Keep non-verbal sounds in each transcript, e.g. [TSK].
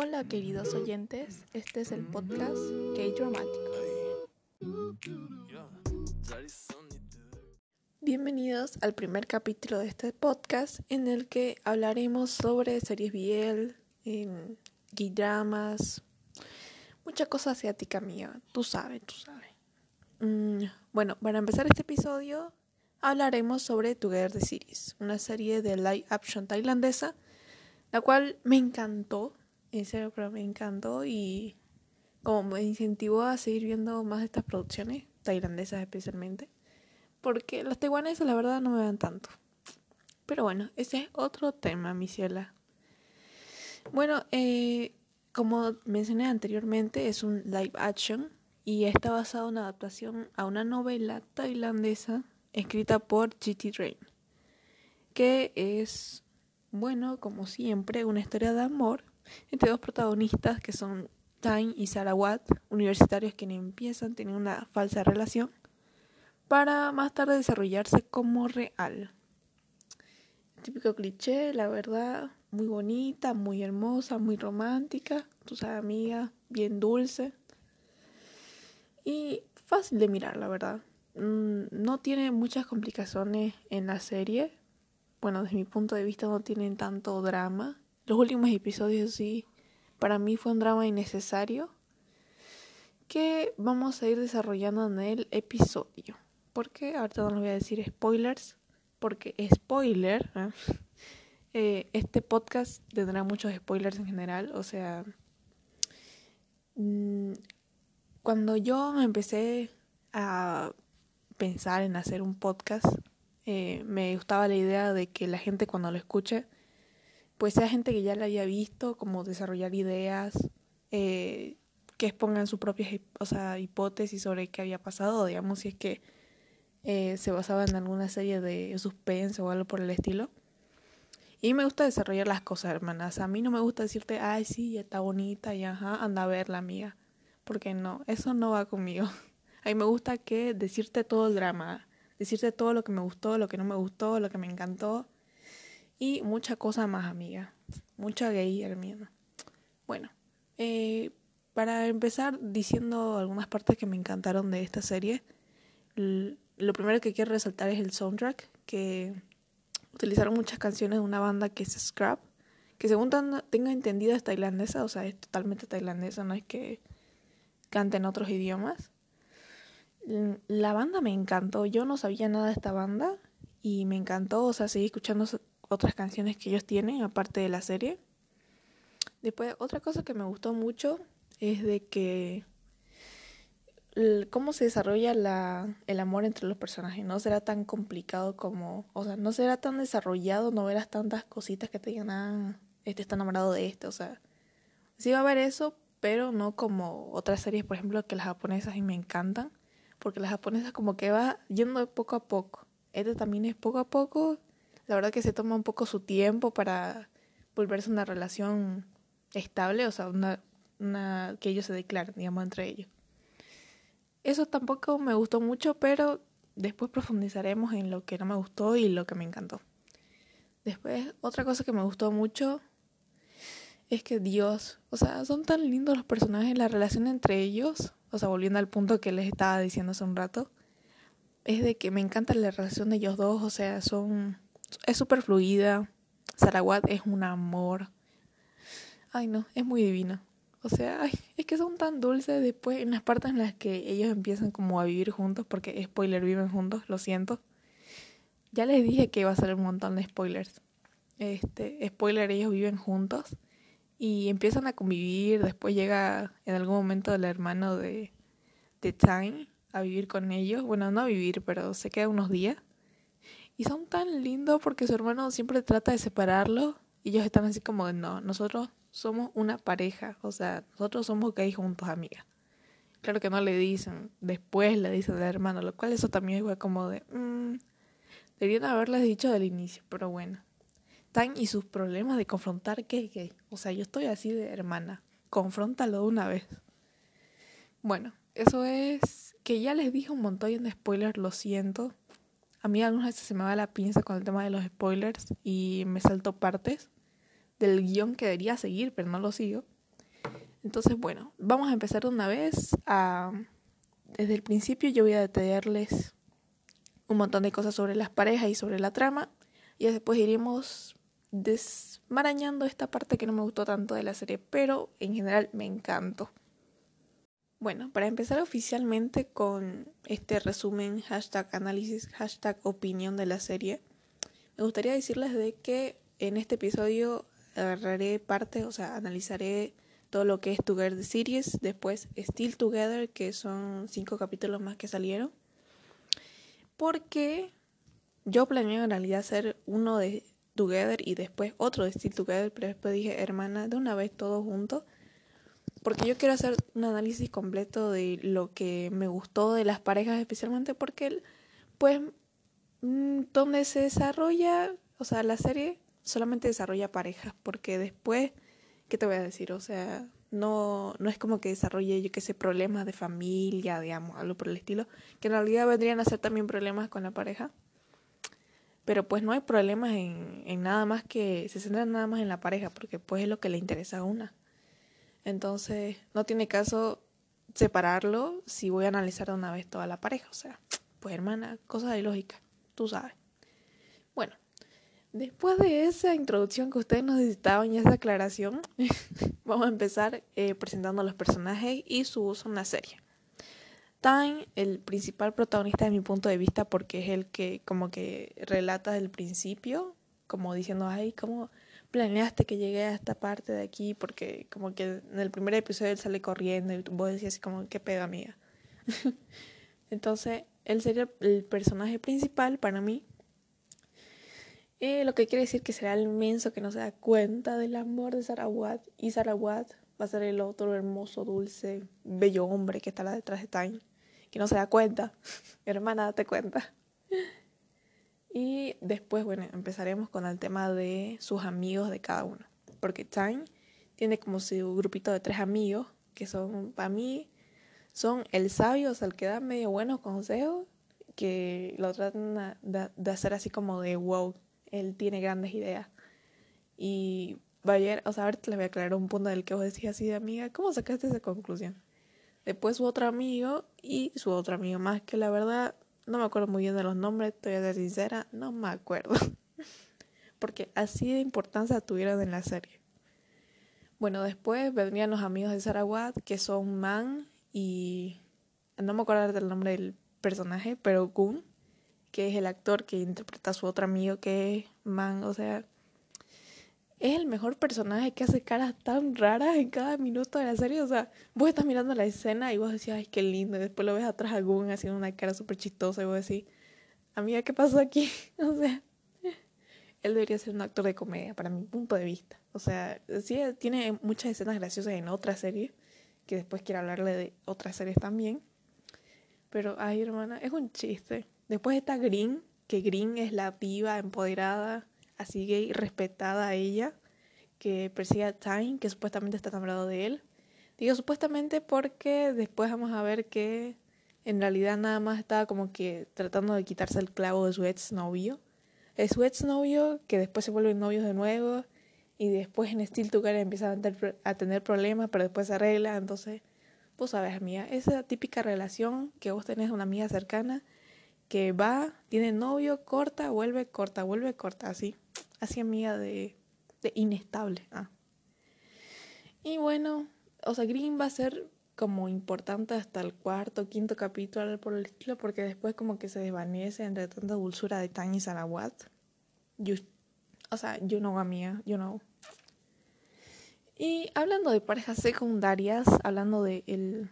Hola queridos oyentes, este es el podcast K-Dramático. Bienvenidos al primer capítulo de este podcast en el que hablaremos sobre series BL, gay dramas, mucha cosa asiática mía, tú sabes, tú sabes. Mm, bueno, para empezar este episodio hablaremos sobre Together the Series, una serie de live action tailandesa, la cual me encantó, en serio, pero me encantó y como me incentivó a seguir viendo más de estas producciones, tailandesas especialmente, porque los taiwaneses la verdad no me dan tanto. Pero bueno, ese es otro tema, mi ciela. Bueno, eh, como mencioné anteriormente, es un live action y está basado en una adaptación a una novela tailandesa escrita por G.T. Rain, que es, bueno, como siempre, una historia de amor entre dos protagonistas que son Time y Sarah Watt, universitarios que empiezan teniendo una falsa relación para más tarde desarrollarse como real. Típico cliché, la verdad, muy bonita, muy hermosa, muy romántica, tu sabes, amiga, bien dulce y fácil de mirar, la verdad. Mm, no tiene muchas complicaciones en la serie. Bueno, desde mi punto de vista no tienen tanto drama. Los últimos episodios sí, para mí fue un drama innecesario que vamos a ir desarrollando en el episodio. Porque ahorita no les voy a decir spoilers, porque spoiler, ¿eh? [LAUGHS] Eh, este podcast tendrá muchos spoilers en general, o sea, mm, cuando yo empecé a pensar en hacer un podcast, eh, me gustaba la idea de que la gente cuando lo escuche, pues sea gente que ya lo haya visto, como desarrollar ideas, eh, que expongan sus propias o sea, hipótesis sobre qué había pasado, digamos, si es que eh, se basaba en alguna serie de suspense o algo por el estilo. Y me gusta desarrollar las cosas, hermanas. A mí no me gusta decirte, ay, sí, está bonita, y ajá, anda a verla, amiga. Porque no, eso no va conmigo. [LAUGHS] A mí me gusta que decirte todo el drama, decirte todo lo que me gustó, lo que no me gustó, lo que me encantó y mucha cosa más, amiga. Mucha gay, hermana. Bueno, eh, para empezar diciendo algunas partes que me encantaron de esta serie, lo primero que quiero resaltar es el soundtrack, que utilizaron muchas canciones de una banda que es Scrap, que según tengo entendido es tailandesa, o sea, es totalmente tailandesa, no es que canten otros idiomas. La banda me encantó, yo no sabía nada de esta banda y me encantó, o sea, seguí escuchando otras canciones que ellos tienen aparte de la serie. Después, otra cosa que me gustó mucho es de que cómo se desarrolla la, el amor entre los personajes. No será tan complicado como, o sea, no será tan desarrollado, no verás tantas cositas que te digan, ah, este está enamorado de este, o sea, sí va a haber eso, pero no como otras series, por ejemplo, que las japonesas y me encantan, porque las japonesas como que va yendo poco a poco. Este también es poco a poco. La verdad que se toma un poco su tiempo para volverse una relación estable, o sea, una, que ellos se declaren, digamos, entre ellos. Eso tampoco me gustó mucho, pero después profundizaremos en lo que no me gustó y lo que me encantó. Después, otra cosa que me gustó mucho es que Dios, o sea, son tan lindos los personajes, la relación entre ellos, o sea, volviendo al punto que les estaba diciendo hace un rato, es de que me encanta la relación de ellos dos, o sea, son, es súper fluida, Sarawat es un amor, ay no, es muy divina, o sea, ay, es que son tan dulces después en las partes en las que ellos empiezan como a vivir juntos, porque spoiler, viven juntos, lo siento. Ya les dije que iba a ser un montón de spoilers. Este, spoiler, ellos viven juntos y empiezan a convivir. Después llega en algún momento el hermano de, de Time a vivir con ellos. Bueno, no a vivir, pero se queda unos días. Y son tan lindos porque su hermano siempre trata de separarlo. Y ellos están así como no, nosotros somos una pareja. O sea, nosotros somos gays juntos, amiga. Claro que no le dicen, después le dicen al hermano, lo cual eso también es como de... Mmm, deberían haberles dicho del inicio, pero bueno y sus problemas de confrontar que es gay. O sea, yo estoy así de hermana. Confróntalo de una vez. Bueno, eso es que ya les dije un montón de spoilers, lo siento. A mí algunas veces se me va la pinza con el tema de los spoilers y me salto partes del guion que debería seguir, pero no lo sigo. Entonces, bueno, vamos a empezar de una vez. A... Desde el principio yo voy a detallarles un montón de cosas sobre las parejas y sobre la trama. Y después iremos desmarañando esta parte que no me gustó tanto de la serie, pero en general me encantó. Bueno, para empezar oficialmente con este resumen, hashtag análisis, hashtag opinión de la serie, me gustaría decirles de que en este episodio agarraré parte, o sea, analizaré todo lo que es Together the Series, después Still Together, que son cinco capítulos más que salieron, porque yo planeé en realidad hacer uno de Together y después otro de Still Together, pero después dije, hermana, de una vez todos juntos porque yo quiero hacer un análisis completo de lo que me gustó de las parejas, especialmente porque, pues, mm, donde se desarrolla, o sea, la serie solamente desarrolla parejas, porque después, ¿qué te voy a decir? O sea, no, no es como que desarrolle, yo qué sé, problemas de familia, digamos, algo por el estilo, que en realidad vendrían a ser también problemas con la pareja. Pero pues no hay problemas en, en nada más que se centran nada más en la pareja, porque pues es lo que le interesa a una. Entonces, no tiene caso separarlo si voy a analizar de una vez toda la pareja. O sea, pues hermana, cosa de lógica, tú sabes. Bueno, después de esa introducción que ustedes necesitaban y esa aclaración, [LAUGHS] vamos a empezar eh, presentando los personajes y su uso en la serie. Time, el principal protagonista de mi punto de vista, porque es el que como que relata desde el principio, como diciendo, ay, ¿cómo, planeaste que llegué a esta parte de aquí? Porque como que en el primer episodio él sale corriendo y vos decías como, qué pega mía. [LAUGHS] Entonces, él sería el personaje principal para mí. Eh, lo que quiere decir que será el menso que no se da cuenta del amor de Sarawat. Y Sarawat va a ser el otro hermoso, dulce, bello hombre que está detrás de Time. Que no se da cuenta. [LAUGHS] Hermana, date cuenta. Y después, bueno, empezaremos con el tema de sus amigos de cada uno. Porque Time tiene como su grupito de tres amigos, que son, para mí, son el sabio, o sea, el que da medio buenos consejos, que lo tratan de, hacer así como de wow, él tiene grandes ideas. Y vaya, o sea, ahorita les voy a aclarar un punto del que vos decís así de amiga, ¿cómo sacaste esa conclusión? Después su otro amigo y su otro amigo más, que la verdad no me acuerdo muy bien de los nombres, estoy a ser sincera, no me acuerdo. [LAUGHS] Porque así de importancia tuvieron en la serie. Bueno, después vendrían los amigos de Sarawat, que son Man y... No me acuerdo del nombre del personaje, pero Gun, que es el actor que interpreta a su otro amigo, que es Man, o sea, es el mejor personaje que hace caras tan raras en cada minuto de la serie. O sea, vos estás mirando la escena y vos decís, ay, qué lindo. Y después lo ves atrás a Gun haciendo una cara súper chistosa y vos decís, amiga, ¿qué pasó aquí? [LAUGHS] o sea, él debería ser un actor de comedia, para mi punto de vista. O sea, sí, tiene muchas escenas graciosas en otra serie, que después quiero hablarle de otras series también. Pero, ay, hermana, es un chiste. Después está Green, que Green es la viva empoderada así gay respetada a ella, que persigue a Time, que supuestamente está enamorado de él. Digo supuestamente porque después vamos a ver que en realidad nada más estaba como que tratando de quitarse el clavo de su ex novio. Es su ex novio que después se vuelven novios de nuevo y después en Steel Together empieza a tener problemas, pero después se arregla. Entonces, vos sabes, amiga, esa típica relación que vos tenés una amiga cercana que va, tiene novio, corta, vuelve, corta, vuelve, corta, así así amiga de, de inestable. Ah. Y bueno, o sea, Green va a ser como importante hasta el cuarto, quinto capítulo por el estilo, porque después como que se desvanece entre tanta dulzura de Tanya y Sarawat. o sea, you know, amiga, you know. Y hablando de parejas secundarias, hablando de el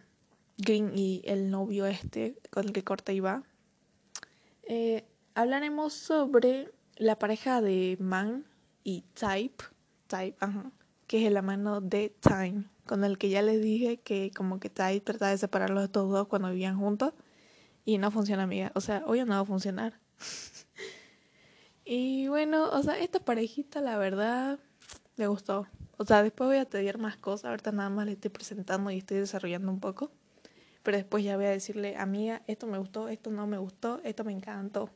Green y el novio este con el que corta y va, eh, hablaremos sobre la pareja de Man y Type, Type, ajá, que es el mano de Time, con el que ya les dije que como que Type trataba de separarlos de todos dos cuando vivían juntos y no funciona, amiga. O sea, hoy no va a funcionar. [LAUGHS] y bueno, o sea, esta parejita la verdad me gustó. O sea, después voy a tener más cosas, ahorita nada más le estoy presentando y estoy desarrollando un poco. Pero después ya voy a decirle, amiga, esto me gustó, esto no me gustó, esto me encantó.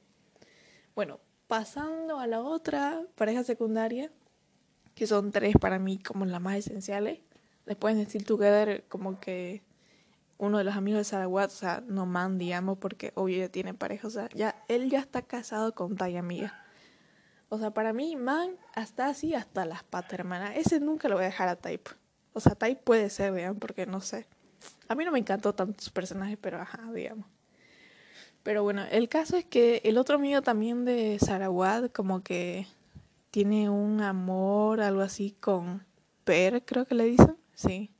Bueno, Pasando a la otra pareja secundaria, que son tres para mí como las más esenciales, después en Still Together como que uno de los amigos de Sarawat, o sea, no man, digamos, porque obvio ya tiene pareja, o sea, ya, él ya está casado con Tai amiga. O sea, para mí, man, hasta así, hasta las patas, hermana. Ese nunca lo voy a dejar a Type. O sea, Type puede ser, vean, porque no sé. A mí no me encantó tanto su personaje, pero ajá, digamos. Pero bueno, el caso es que el otro amigo también de Sarawat, como que tiene un amor, algo así, con Per, creo que le dicen. Sí.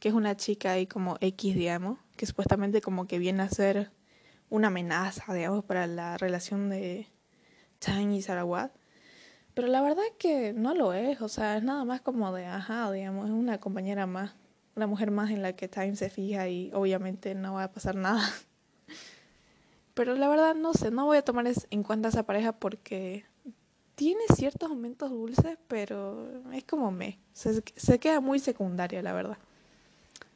Que es una chica ahí como X, digamos. Que supuestamente como que viene a ser una amenaza, digamos, para la relación de Chang y Sarawat. Pero la verdad es que no lo es, o sea, es nada más como de, ajá, digamos, es una compañera más, una mujer más en la que Time se fija y obviamente no va a pasar nada. [LAUGHS] Pero la verdad no sé, no voy a tomar en cuenta esa pareja porque tiene ciertos momentos dulces, pero es como me. Se, queda muy secundaria, la verdad.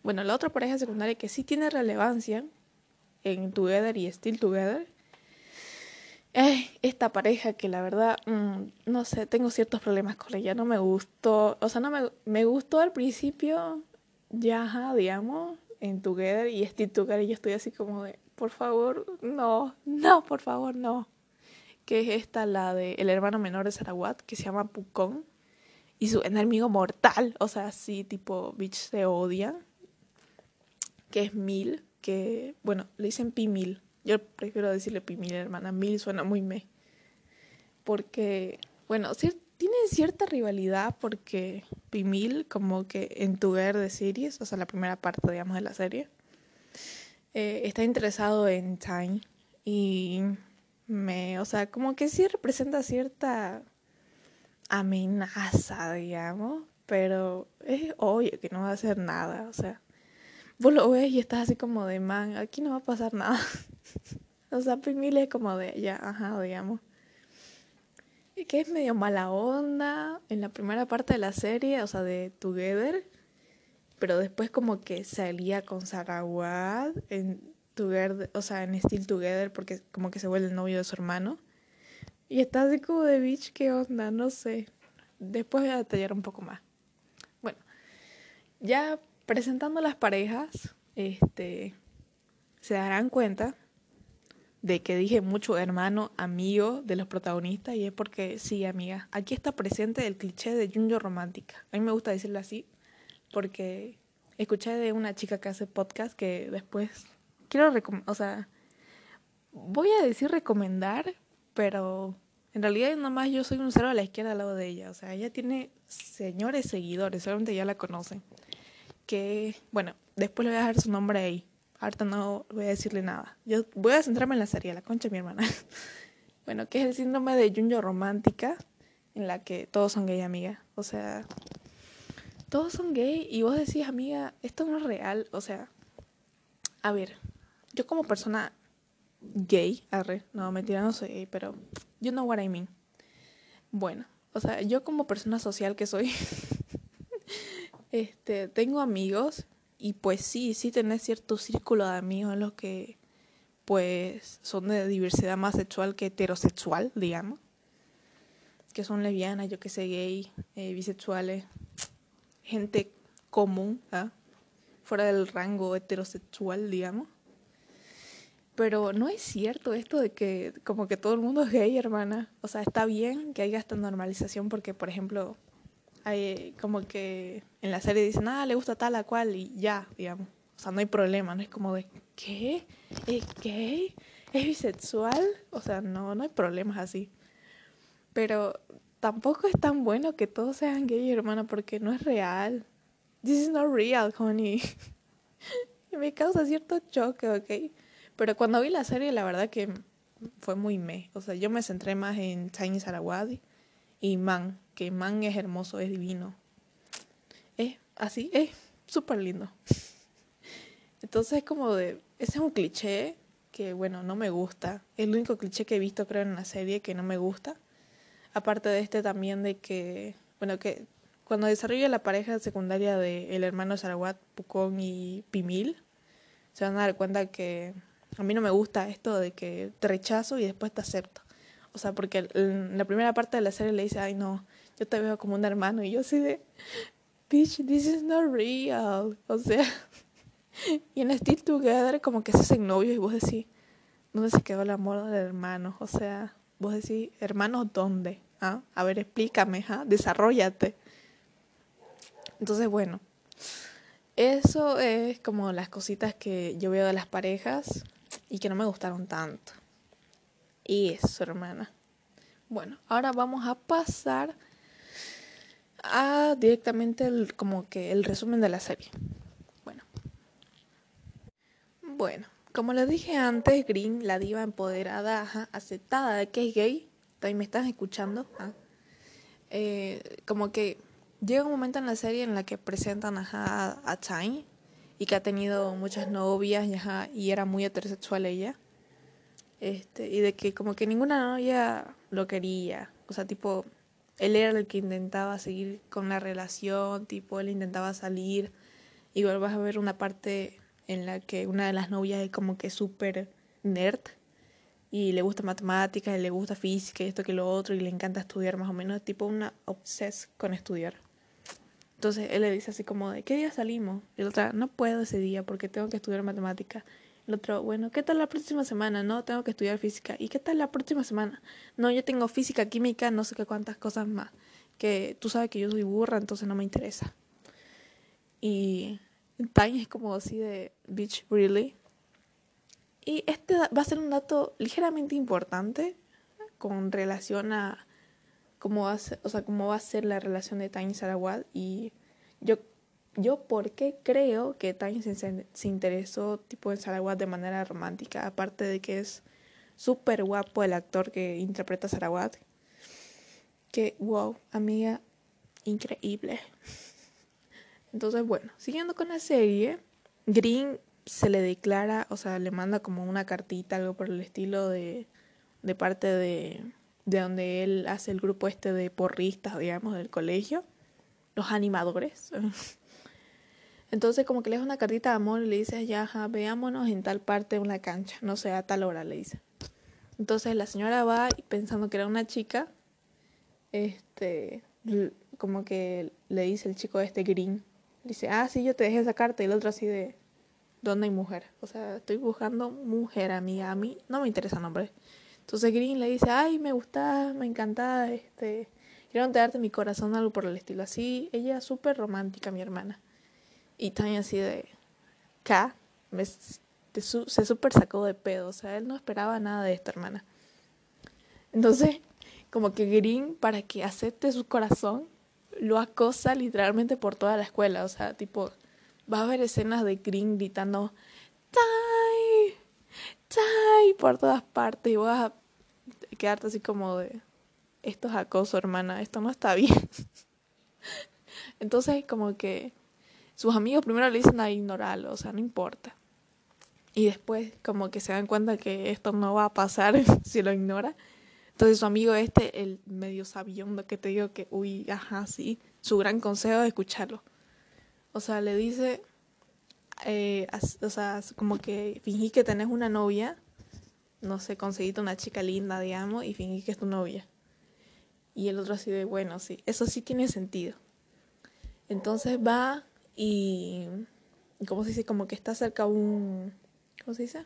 Bueno, la otra pareja secundaria que sí tiene relevancia en Together y Still Together es esta pareja que la verdad, mm, no sé, tengo ciertos problemas con ella, no me gustó, o sea, no me, me gustó al principio, ya, digamos, en Together y Still Together y yo estoy así como de, por favor, no, no, por favor, no. Que es esta, la de el hermano menor de Sarawat, que se llama Pucón. Y su enemigo mortal, o sea, así tipo, bitch, se odia. Que es Mil, que, bueno, le dicen Pimil. Yo prefiero decirle Pimil, hermana. Mil suena muy me. Porque, bueno, tiene tienen cierta rivalidad porque Pimil, como que en tu ver de series, o sea, la primera parte, digamos, de la serie, eh, está interesado en Time y me, o sea, como que sí representa cierta amenaza, digamos, pero es obvio que no va a hacer nada, o sea, vos lo ves y estás así como de man, aquí no va a pasar nada. [LAUGHS] o sea, Pimile es como de ya, ajá, digamos. Que es medio mala onda en la primera parte de la serie, o sea, de Together pero después como que salía con Sarawat en Together, o sea, en Still Together, porque como que se vuelve el novio de su hermano. Y está así como de bitch, ¿qué onda? No sé. Después voy a detallar un poco más. Bueno, ya presentando las parejas, este, se darán cuenta de que dije mucho hermano, amigo de los protagonistas, y es porque, sí, amiga, aquí está presente el cliché de Junjo romántica. A mí me gusta decirlo así, porque escuché de una chica que hace podcast que después quiero o sea, voy a decir recomendar, pero en realidad nada más yo soy un cero a la izquierda al lado de ella, o sea, ella tiene señores seguidores, seguramente ya la conocen. Que, bueno, después le voy a dejar su nombre ahí. Ahorita no voy a decirle nada. Yo voy a centrarme en la serie, la concha mi hermana. [LAUGHS] bueno, que es el síndrome de Junjo romántica, en la que todos son gay, amiga. O sea, todos son gay y vos decís, amiga, esto no es real. O sea, a ver, yo como persona gay, arre, no, mentira, no soy gay, pero you know what I mean. Bueno, o sea, yo como persona social que soy, [LAUGHS] este, tengo amigos y pues sí, sí tenés cierto círculo de amigos los que pues son de diversidad más sexual que heterosexual, digamos. Que son lesbianas, yo que sé, gay, eh, bisexuales, gente común, ¿ah? fuera del rango heterosexual, digamos. Pero no es cierto esto de que como que todo el mundo es gay, hermana. O sea, está bien que haya esta normalización porque, por ejemplo, hay como que en la serie dicen, ah, le gusta tal a cual y ya, digamos. O sea, no hay problema, no es como de, ¿qué? ¿Es gay? ¿Es bisexual? O sea, no, no hay problemas así. Pero tampoco es tan bueno que todos sean gay, hermana, porque no es real. This is not real, honey. y [LAUGHS] me causa cierto choque, ¿ok? Pero cuando vi la serie, la verdad que fue muy me. O sea, yo me centré más en Tiny Sarawadi y Man, que Man es hermoso, es divino. Es así, es súper lindo. Entonces, como de. Ese es un cliché que, bueno, no me gusta. Es el único cliché que he visto, creo, en la serie que no me gusta. Aparte de este también de que, bueno, que cuando desarrolla la pareja secundaria de el hermano Sarawat, Pucón y Pimil, se van a dar cuenta que a mí no me gusta esto de que te rechazo y después te acepto. O sea, porque en la primera parte de la serie le dice, ay no, yo te veo como un hermano y yo así de, bitch, this is not real. O sea, [LAUGHS] y en Still Together como que se hacen novios y vos decís, ¿dónde se quedó el amor del hermano? O sea, vos decís, hermanos, ¿dónde? ¿Ah? A ver, explícame, ¿ah? desarrollate. Entonces, bueno, eso es como las cositas que yo veo de las parejas y que no me gustaron tanto. Y eso, hermana. Bueno, ahora vamos a pasar a directamente el, como que el resumen de la serie. Bueno. Bueno, como les dije antes, Green, la diva empoderada, aceptada de que es gay, también me estás escuchando, ¿Ah? eh, como que llega un momento en la serie en la que presentan a, a Time y que ha tenido muchas novias y, y era muy heterosexual ella. Este, y de que como que ninguna novia lo quería. O sea, tipo, él era el que intentaba seguir con la relación, tipo, él intentaba salir. Igual vas a ver una parte en la que una de las novias es como que súper nerd y le gusta matemáticas y le gusta física y esto que lo otro y le encanta estudiar más o menos, tipo una obses con estudiar. Entonces él le dice así como de, ¿qué día salimos? Y la otra, no puedo ese día porque tengo que estudiar matemáticas. El otro, bueno, ¿qué tal la próxima semana? No, tengo que estudiar física. ¿Y qué tal la próxima semana? No, yo tengo física, química, no sé qué cuántas cosas más. Que tú sabes que yo soy burra, entonces no me interesa. Y Time es como así de, bitch, really. Y este va a ser un dato ligeramente importante con relación a cómo va a ser, o sea, cómo va a ser la relación de Time y Sarawat. Y yo yo por qué creo que Time se, interesó tipo en Sarawat de manera romántica, aparte de que es súper guapo el actor que interpreta a Sarawat. Que wow, amiga, increíble. Entonces, bueno, siguiendo con la serie, Green se le declara, o sea, le manda como una cartita, algo por el estilo de, de parte de, de donde él hace el grupo este de porristas, digamos, del colegio, los animadores. [LAUGHS] Entonces como que le das una cartita de amor y le dices, ya, veámonos en tal parte de una cancha, no sé, a tal hora, le dice. Entonces la señora va y pensando que era una chica, este, como que le dice el chico este green, dice, ah, sí, yo te dejé esa carta y el otro así de, ¿dónde hay mujer? O sea, estoy buscando mujer, amiga, a mí no me interesa nombre. Entonces Green le dice, ay, me gusta, me encanta, este, quiero darte mi corazón, algo por el estilo. Así, ella es súper romántica, mi hermana. Y también así de, K, se súper sacó de pedo, o sea, él no esperaba nada de esta hermana. Entonces, como que Green, para que acepte su corazón, lo acosa literalmente por toda la escuela, o sea, tipo, va a haber escenas de Green gritando, Tai, Tai, por todas partes, y vas a quedarte así como de, esto es acoso, hermana, esto no está bien. [LAUGHS] Entonces, como que sus amigos primero le dicen a ignorarlo, o sea, no importa. Y después como que se dan cuenta que esto no va a pasar [LAUGHS] si lo ignora. Entonces su amigo este, el medio sabiendo que te digo que, uy, ajá, sí, su gran consejo es escucharlo. O sea, le dice, eh, o sea, como que fingí que tenés una novia, no sé, conseguiste una chica linda, digamos, y fingí que es tu novia. Y el otro así de, bueno, sí, eso sí tiene sentido. Entonces va y, ¿cómo se dice? Como que está cerca un, ¿cómo se dice?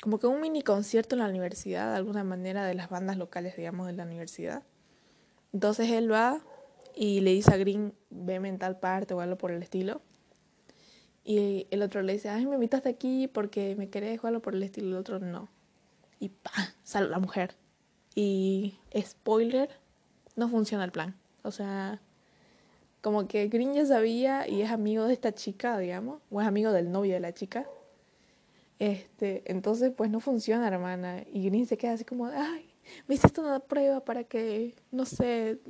Como que un mini concierto en la universidad, de alguna manera, de las bandas locales, digamos, de la universidad. Entonces él va y le dice a Green, veme en tal parte o algo por el estilo. Y el otro le dice, ay, me invitaste aquí porque me querés o algo por el estilo. El otro no. Y pa, sale la mujer. Y spoiler, no funciona el plan. O sea, como que Green ya sabía y es amigo de esta chica, digamos, o es amigo del novio de la chica. Este, entonces pues no funciona, hermana. Y Green se queda así como, ay, me hiciste una prueba para que, no sé,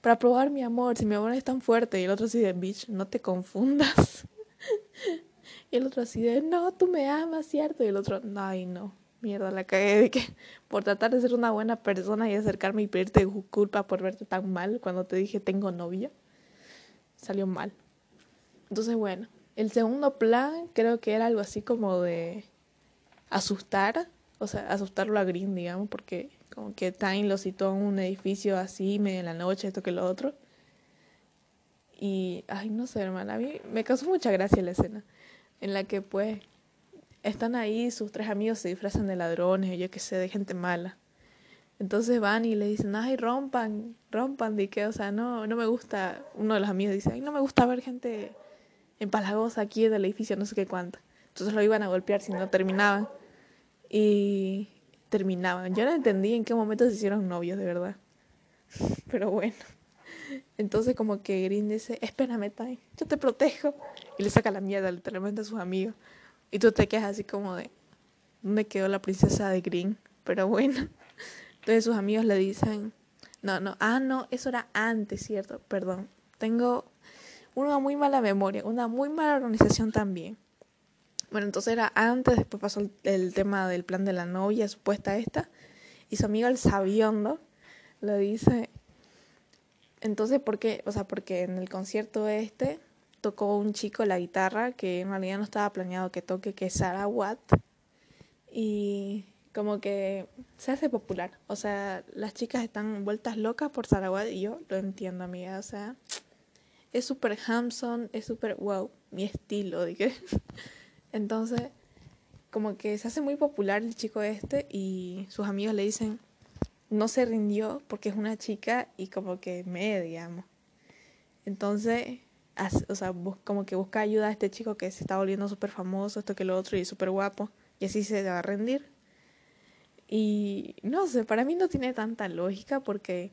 para probar mi amor, si mi amor es tan fuerte. Y el otro así de, bitch, no te confundas. [LAUGHS] y el otro así de, no, tú me amas, ¿cierto? Y el otro, ay, no, mierda, la cagué de que por tratar de ser una buena persona y acercarme y pedirte culpa por verte tan mal cuando te dije tengo novio salió mal. Entonces, bueno, el segundo plan creo que era algo así como de asustar, o sea, asustarlo a Green, digamos, porque como que Time lo citó en un edificio así, medio en la noche, esto que lo otro. Y, ay, no sé, hermana, a mí me causó mucha gracia la escena en la que pues están ahí, sus tres amigos se disfrazan de ladrones o yo qué sé, de gente mala. Entonces van y le dicen, ay, rompan, rompan, de que, o sea, no, no me gusta, uno de los amigos dice, ay, no me gusta ver gente empalagosa aquí en el edificio, no sé qué cuánto. Entonces lo iban a golpear si no terminaban. Y terminaban. Yo no entendí en qué momento se hicieron novios, de verdad. [LAUGHS] Pero bueno. Entonces como que Green dice, espérame, Time, yo te protejo. Y le saca la mierda literalmente a sus amigos. Y tú te quedas así como de, ¿dónde quedó la princesa de Green? Pero bueno. Entonces sus amigos le dicen, no, no, ah, no, eso era antes, ¿cierto? Perdón. Tengo una muy mala memoria, una muy mala organización también. Bueno, entonces era antes, después pasó el, tema del plan de la novia, supuesta esta, y su amigo el sabiondo le dice, entonces, ¿por qué? O sea, porque en el concierto este tocó un chico la guitarra que en realidad no estaba planeado que toque, que es Sarah Watt, y como que se hace popular. O sea, las chicas están vueltas locas por Sarah Watt y yo lo entiendo, amiga. O sea, es súper handsome, es súper, wow, mi estilo, dije. [LAUGHS] Entonces, como que se hace muy popular el chico este y sus amigos le dicen, no se rindió porque es una chica y como que me, digamos. Entonces, o sea, como que busca ayuda a este chico que se está volviendo súper famoso, esto que lo otro y súper guapo, y así se va a rendir. Y no sé, para mí no tiene tanta lógica porque,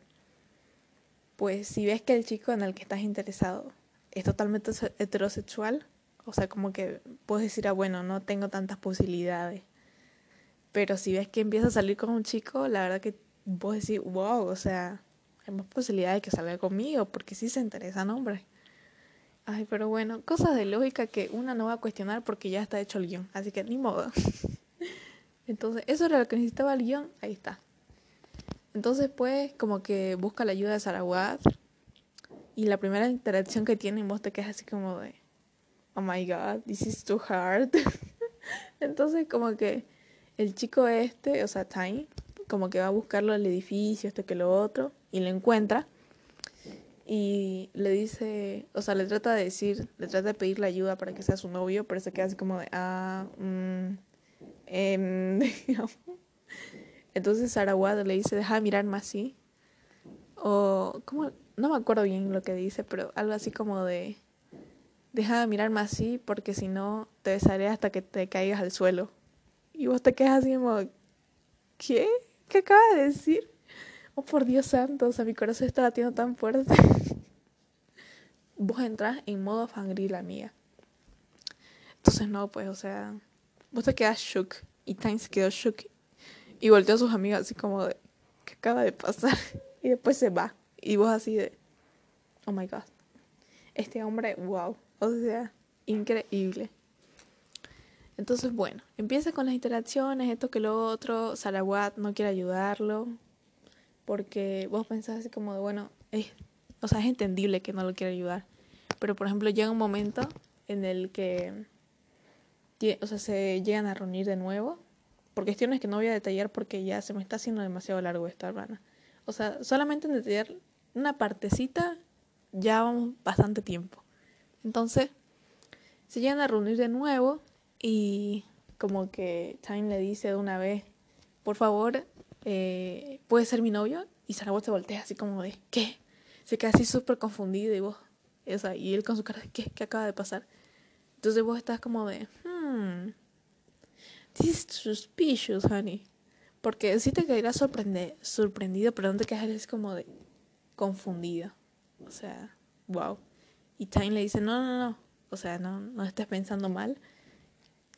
pues, si ves que el chico en el que estás interesado es totalmente heterosexual, o sea, como que puedes decir, ah, bueno, no tengo tantas posibilidades. Pero si ves que empieza a salir con un chico, la verdad que vos decís, wow, o sea, hay más posibilidades de que salga conmigo, porque sí se interesan hombres. Ay, pero bueno, cosas de lógica que una no va a cuestionar porque ya está hecho el guion, así que ni modo. [LAUGHS] Entonces, eso era lo que necesitaba el guion, ahí está. Entonces, pues, como que busca la ayuda de Sarawat y la primera interacción que tienen, vos te quedas así como de, oh my god, this is too hard. [LAUGHS] Entonces como que el chico este, o sea, Time, como que va a buscarlo al edificio, esto que lo otro, y lo encuentra. Y le dice, o sea, le trata de decir, le trata de pedirle ayuda para que sea su novio, pero se queda así como de, ah, mmm, [LAUGHS] Entonces Sarawad le dice, deja de mirarme así. O, como, no me acuerdo bien lo que dice, pero algo así como de, deja de mirarme así porque si no te besaré hasta que te caigas al suelo. Y vos te quedas así como, ¿qué? ¿Qué acaba de decir? Oh, por Dios santo, o sea, mi corazón está latiendo tan fuerte. [LAUGHS] vos entras en modo fangirl, amiga. Entonces, no, pues, o sea, vos te quedas shook. Y Time se quedó shook. Y volteó a sus amigas así como de, ¿qué acaba de pasar? [LAUGHS] Y después se va. Y vos así de, oh my god. Este hombre, wow. O sea, increíble. Entonces, bueno, empieza con las interacciones, esto que lo otro. Sarawat no quiere ayudarlo. Porque vos pensás así como de, bueno, es, o sea, es entendible que no lo quiere ayudar. Pero, por ejemplo, llega un momento en el que, o sea, se llegan a reunir de nuevo. Por cuestiones que no voy a detallar porque ya se me está haciendo demasiado largo esta hermana. O sea, solamente en detallar una partecita ya vamos bastante tiempo. Entonces, se llegan a reunir de nuevo y como que Time le dice de una vez, por favor, eh, ¿puedes ser mi novio? Y Sarah se voltea así como de, ¿qué? Se queda así súper confundido y vos, o sea, y él con su cara de, ¿qué? ¿Qué acaba de pasar? Entonces vos estás como de, hmm, this is suspicious, honey. Porque sí te quedarías sorprendido, pero no te quedarías como de confundido. O sea, wow. Y Time le dice, no, no, no, o sea, no, no estés pensando mal.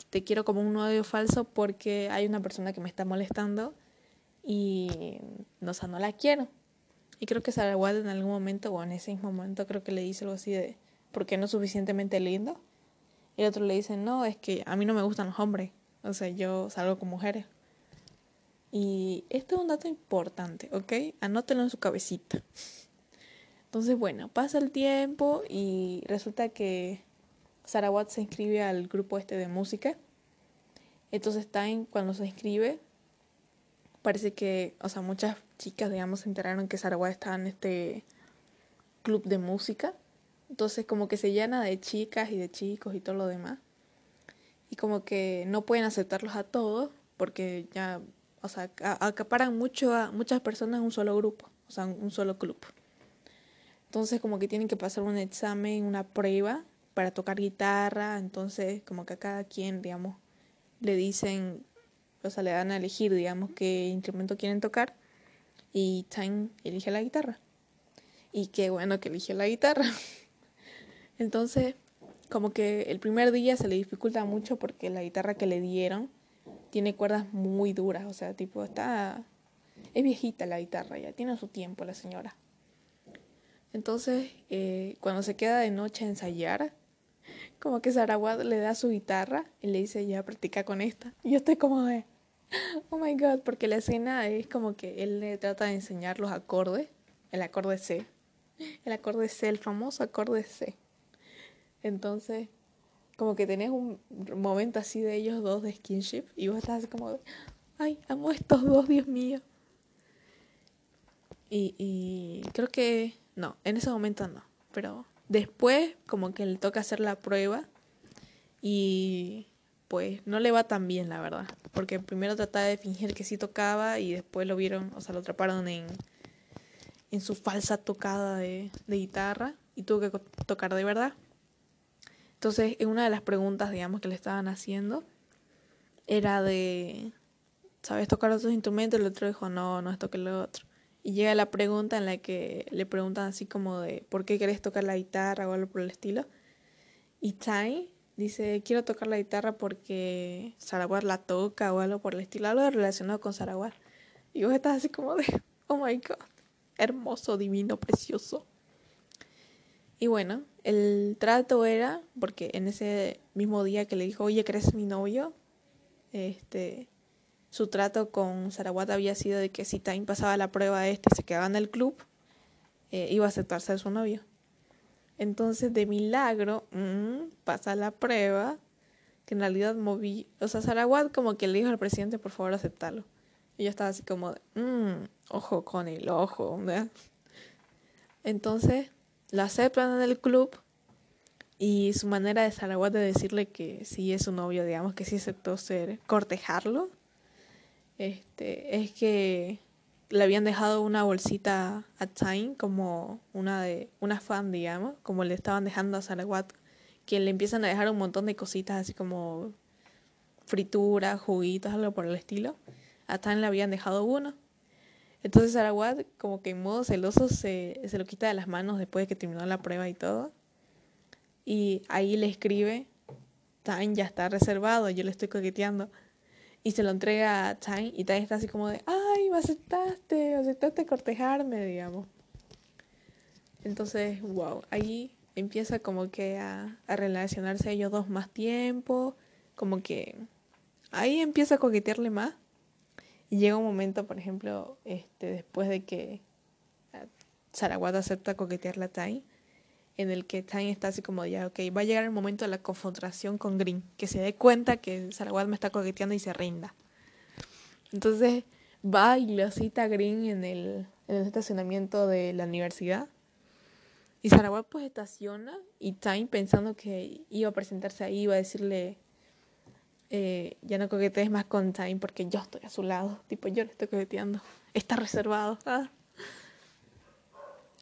Te quiero como un odio falso porque hay una persona que me está molestando y no, o no la quiero. Y creo que Sarah en algún momento, o en ese mismo momento, creo que le dice algo así de, ¿por qué no suficientemente lindo? Y el otro le dice, no, es que a mí no me gustan los hombres. O sea, yo salgo con mujeres. Y esto es un dato importante, ¿ok? Anótelo en su cabecita. Entonces, bueno, pasa el tiempo y resulta que Sarawat se inscribe al grupo este de música. Entonces, Time, cuando se inscribe, parece que, o sea, muchas chicas, digamos, se enteraron que Sarawat estaba en este club de música. Entonces como que se llena de chicas y de chicos y todo lo demás. Y como que no pueden aceptarlos a todos porque ya, o sea, acaparan mucho a muchas personas un solo grupo, o sea, un solo club. Entonces como que tienen que pasar un examen, una prueba para tocar guitarra, entonces como que a cada quien, digamos, le dicen, o sea, le dan a elegir, digamos, qué instrumento quieren tocar y Time elige la guitarra. Y qué bueno que eligió la guitarra. [LAUGHS] Entonces, como que el primer día se le dificulta mucho porque la guitarra que le dieron tiene cuerdas muy duras, o sea, tipo, está... Es viejita la guitarra ya, tiene su tiempo la señora. Entonces, eh, cuando se queda de noche a ensayar, [LAUGHS] como que Sarawat le da su guitarra y le dice, ya practica con esta. Y yo estoy como de, oh my god, porque la escena es como que él le trata de enseñar los acordes, el acorde C, el acorde C, el famoso acorde C. Entonces, como que tenés un momento así de ellos dos de skinship y vos estás así como de, ay, amo estos dos, Dios mío. Y, y creo que, no, en ese momento no, pero después como que le toca hacer la prueba y pues no le va tan bien, la verdad. Porque primero trataba de fingir que sí tocaba y después lo vieron, o sea, lo atraparon en, en su falsa tocada de, de guitarra y tuvo que tocar de verdad. Entonces, en una de las preguntas, digamos, que le estaban haciendo, era de, ¿sabes tocar otros instrumentos? El otro dijo, no, no es toque lo otro. Y llega la pregunta en la que le preguntan así como de, ¿por qué querés tocar la guitarra o algo por el estilo? Y Tai dice, quiero tocar la guitarra porque Sarawat la toca o algo por el estilo, algo relacionado con Sarawat. Y vos estás así como de, oh my god, hermoso, divino, precioso. Y bueno, el trato era, porque en ese mismo día que le dijo, oye, ¿crees mi novio? Este, su trato con Sarawat había sido de que si Time pasaba la prueba este y se quedaba en el club, eh, iba a aceptarse a su novio. Entonces, de milagro, mm, pasa la prueba, que en realidad moví, o sea, Sarawat como que le dijo al presidente, por favor, aceptarlo. Y yo estaba así como, mmm, ojo con el ojo. Entonces, lo aceptan en el club y su manera de Sarawat de decirle que sí es su novio, digamos, que sí aceptó ser, cortejarlo, este, es que le habían dejado una bolsita a Time como una de una fan, digamos, como le estaban dejando a Sarawat, que le empiezan a dejar un montón de cositas así como frituras, juguitos, algo por el estilo. A Time le habían dejado uno. Entonces Sarawat, como que en modo celoso, se, se lo quita de las manos después de que terminó la prueba y todo. Y ahí le escribe, Time ya está reservado, yo le estoy coqueteando y se lo entrega a Time y Time está así como de, ay, me aceptaste, aceptaste cortejarme, digamos. Entonces, wow, ahí empieza como que a, a relacionarse ellos dos más tiempo, como que ahí empieza a coquetearle más. Y llega un momento, por ejemplo, este, después de que Sarawat acepta coquetearle a Tai, en el que Time está así como ya, ok, va a llegar el momento de la confrontación con Green, que se dé cuenta que Sarawat me está coqueteando y se rinda. Entonces va y lo cita Green en el, en el estacionamiento de la universidad. Y Sarawat pues estaciona y Time pensando que iba a presentarse ahí, iba a decirle, eh, ya no coquetees más con Time porque yo estoy a su lado, tipo yo le estoy coqueteando, está reservado. Ah.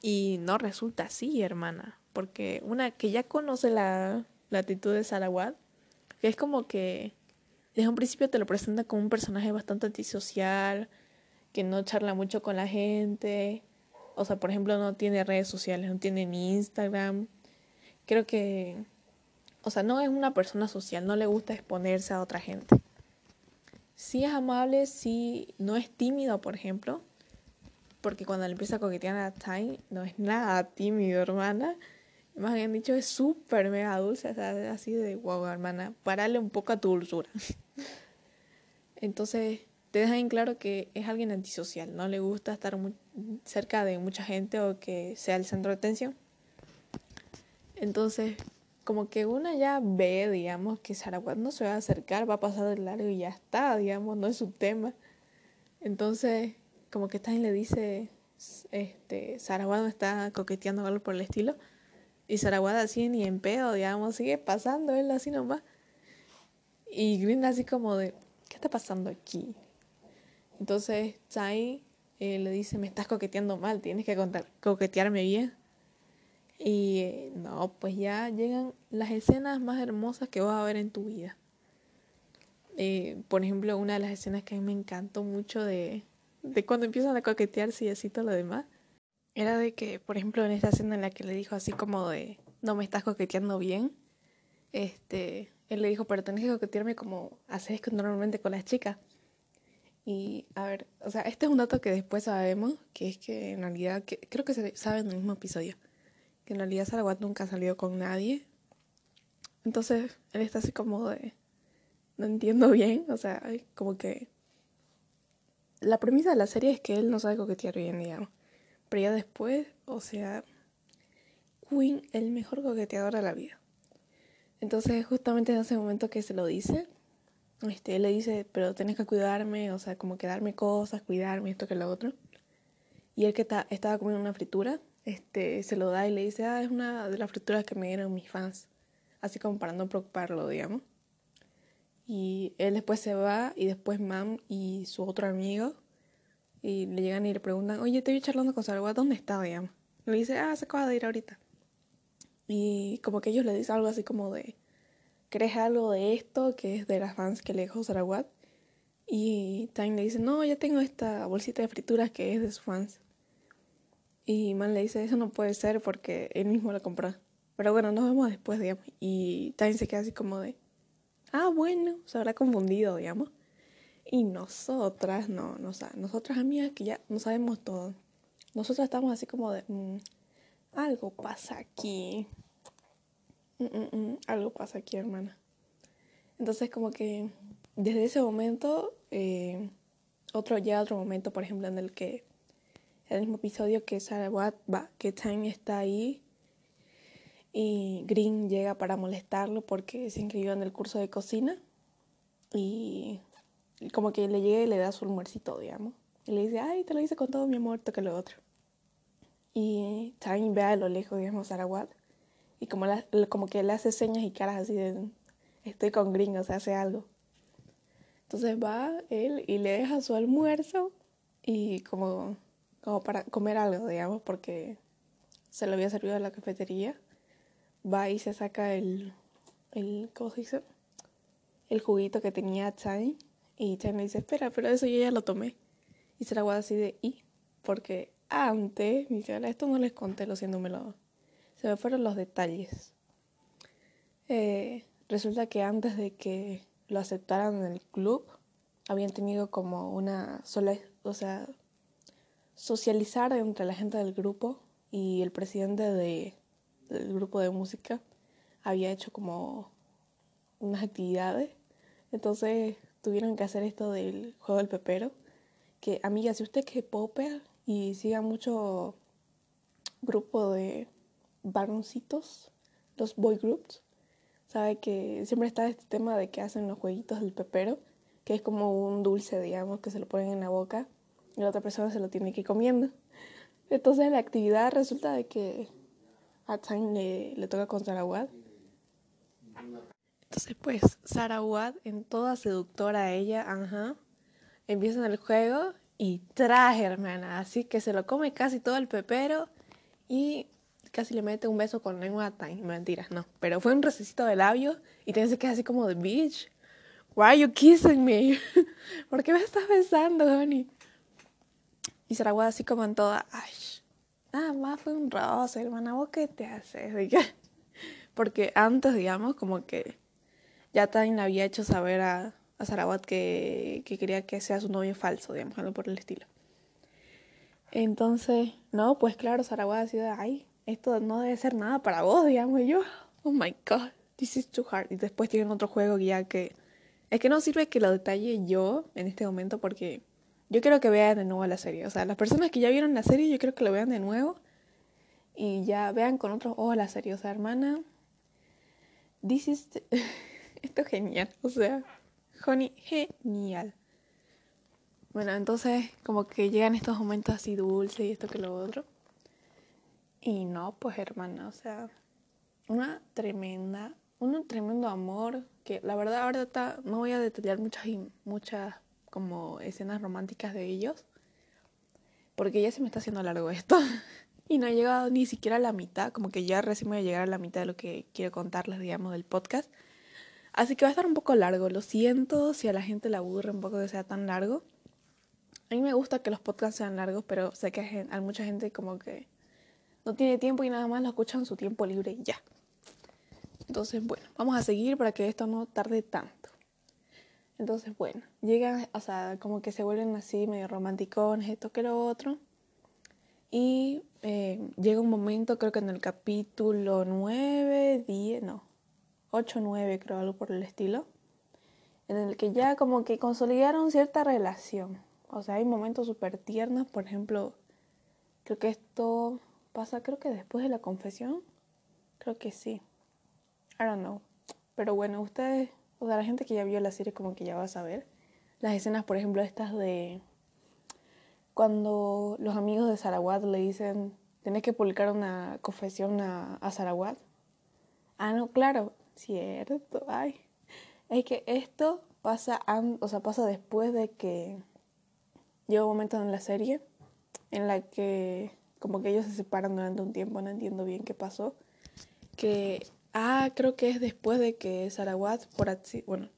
Y no resulta así, hermana porque una que ya conoce la, la actitud de Sarawat, que es como que desde un principio te lo presenta como un personaje bastante antisocial, que no charla mucho con la gente, o sea, por ejemplo, no tiene redes sociales, no tiene ni Instagram. Creo que, o sea, no es una persona social, no le gusta exponerse a otra gente. Sí es amable, sí no es tímido, por ejemplo, porque cuando le empieza a coquetear a Time, no es nada tímido, hermana más bien dicho, es súper mega dulce, así de wow, hermana, parale un poco a tu dulzura. [LAUGHS] Entonces, te deja en claro que es alguien antisocial, no le gusta estar muy cerca de mucha gente o que sea el centro de atención. Entonces, como que una ya ve, digamos, que Sarawat no se va a acercar, va a pasar de largo y ya está, digamos, no es su tema. Entonces, como que Stein le dice, este, Sarawat no está coqueteando algo por el estilo Y Saraguada así ni en pedo, digamos, sigue pasando él así nomás. Y Green así como de, ¿qué está pasando aquí? Entonces Chai eh, le dice, me estás coqueteando mal, tienes que coquetearme bien. Y eh, no, pues ya llegan las escenas más hermosas que vas a ver en tu vida. Eh, por ejemplo, una de las escenas que a mí me encantó mucho de, de cuando empiezan a coquetearse y así todo lo demás, era de que, por ejemplo, en esta escena en la que le dijo así como de, no me estás coqueteando bien, este, él le dijo, pero tenés que coquetearme como haces normalmente con las chicas. Y a ver, o sea, este es un dato que después sabemos, que es que en realidad, que, creo que se sabe en el mismo episodio, que en realidad Sarawat nunca salió con nadie. Entonces, él está así como de, no entiendo [LAUGHS] bien, o sea, como que... La premisa de la serie es que él no sabe coquetear bien, digamos. Pero ya después, o sea, Queen, el mejor coqueteador de la vida. Entonces, justamente en ese momento que se lo dice, este, él le dice, pero tenés que cuidarme, o sea, como que darme cosas, cuidarme, esto que lo otro. Y él que estaba comiendo una fritura, este, se lo da y le dice, ah, es una de las frituras que me dieron mis fans. Así como para no preocuparlo, digamos. Y él después se va y después Mam y su otro amigo y le llegan y le preguntan, oye, te vi charlando con Salva, ¿dónde está, digamos? Y le dice, ah, se acaba de ir ahorita. Y como que ellos le dicen algo así como de, ¿crees algo de esto que es de las fans que le dejó Sarawat? Y Time le dice, no, ya tengo esta bolsita de frituras que es de sus fans. Y Man le dice, eso no puede ser porque él mismo la compró. Pero bueno, nos vemos después, digamos. Y Time se queda así como de, ah, bueno, se habrá confundido, digamos. Y nosotras, no, no, nosotras amigas que ya no sabemos todo. Nosotras estamos así como de, mm, algo pasa aquí. Mm, mm, algo pasa aquí, hermana. Entonces como que desde ese momento, eh, otro ya otro momento, por ejemplo, en el que el mismo episodio que Sarah Watt va, que Time está ahí y Green llega para molestarlo porque se inscribió en el curso de cocina y, como que le llega y le da su almuercito, digamos. Y le dice, ay, te lo hice con todo mi amor, toca lo otro. Y Time ve a lo lejos, digamos, a Watt y como, como que le hace señas y caras así de, estoy con Green, o sea, hace algo. Entonces va él y le deja su almuerzo y como, como para comer algo, digamos, porque se lo había servido en la cafetería va y se saca el, el ¿cómo se dice? El juguito que tenía Chai. Y Chai me dice, espera, pero eso yo ya lo tomé. Y se la guarda así de, ¿y? Porque antes, dice, esto no les conté, lo siento, me. Se me fueron los detalles. Eh, resulta que antes de que lo aceptaran en el club, habían tenido como una sola, o sea, socializar entre la gente del grupo y el presidente de, el grupo de música había hecho como unas actividades. Entonces tuvieron que hacer esto del juego del pepero. Que, amiga, si usted que popper y siga mucho grupo de varoncitos, los boy groups, sabe que siempre está este tema de que hacen los jueguitos del pepero, que es como un dulce, digamos, que se lo ponen en la boca y la otra persona se lo tiene que ir comiendo. Entonces la actividad resulta de que a Time le, le toca con Sarawat. Entonces, pues, Sarawat, en toda seductora a ella, ajá, empieza en el juego y traje, hermana. Así que se lo come casi todo el pepero y casi le mete un beso con lengua a Time. Mentiras, no. Pero fue un recesito de labios y tiene que así como de bitch. Why are you kissing me? [LAUGHS] ¿Por qué me estás besando, honey? Y Sarawat así como en toda, ay, nada más fue un roce, hermana, ¿vos qué te haces? [LAUGHS] Porque antes, digamos, como que ya también había hecho saber a, a Sarawat que, que quería que sea su novio falso, digamos, algo por el estilo. Entonces, no, pues claro, Sarawat decía, ay, esto no debe ser nada para vos, digamos, y yo, oh my god, this is too hard. Y después tienen otro juego que ya que... Es que no sirve que lo detalle yo en este momento porque yo quiero que vean de nuevo la serie. O sea, las personas que ya vieron la serie, yo quiero que lo vean de nuevo. Y ya vean con otros ojos la serie. O sea, hermana, this is... [LAUGHS] Esto es genial. O sea, honey, genial. Bueno, entonces como que llegan estos momentos así dulces y esto que lo otro. Y no, pues hermana, o sea, una tremenda, un tremendo amor que la verdad ahora está, no voy a detallar muchas, muchas como escenas románticas de ellos, porque ya se me está haciendo largo esto. [LAUGHS] y no he llegado ni siquiera a la mitad, como que ya recién voy a llegar a la mitad de lo que quiero contarles, digamos, del podcast. Así que va a estar un poco largo, lo siento si a la gente le aburre un poco que sea tan largo. A mí me gusta que los podcasts sean largos, pero sé que hay mucha gente como que no tiene tiempo y nada más lo escuchan su tiempo libre y ya. Entonces, bueno, vamos a seguir para que esto no tarde tanto. Entonces, bueno, llegan, o sea, como que se vuelven así medio romanticones, esto que lo otro. Y eh, llega un momento, creo que en el capítulo 9, 10, no, 8, 9, creo, algo por el estilo, en el que ya como que consolidaron cierta relación. O sea, hay momentos súper tiernos, por ejemplo, creo que esto pasa, creo que después de la confesión, creo que sí. I don't know. Pero bueno, ustedes, o sea, la gente que ya vio la serie como que ya va a saber. Las escenas, por ejemplo, estas de cuando los amigos de Sarawat le dicen, tenés que publicar una confesión a, a Sarawat. Ah, no, claro, cierto, ay. Es que esto pasa, o sea, pasa después de que llega un momento en la serie en la que como que ellos se separan durante un tiempo, no entiendo bien qué pasó, que, ah, creo que es después de que Sarawat, por, bueno,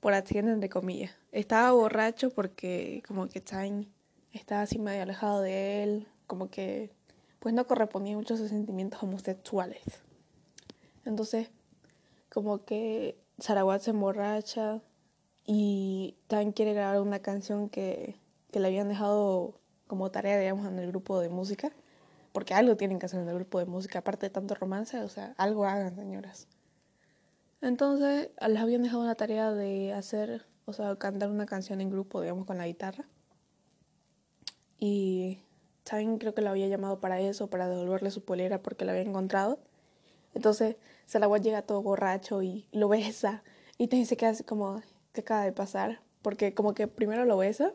por accidente entre comillas, estaba borracho porque como que Time estaba así medio alejado de él, como que pues no correspondía mucho a sus sentimientos homosexuales. Entonces, como que Sarawat se emborracha y Tan quiere grabar una canción que, que le habían dejado como tarea, digamos, en el grupo de música, porque algo tienen que hacer en el grupo de música, aparte de tanto romance, o sea, algo hagan, señoras. Entonces, les habían dejado una tarea de hacer, o sea, cantar una canción en grupo, digamos, con la guitarra. Y también creo que la había llamado para eso, para devolverle su polera porque la había encontrado. Entonces, Salawat llega todo borracho y lo besa. Y también se queda así como, ¿qué acaba de pasar? Porque como que primero lo besa.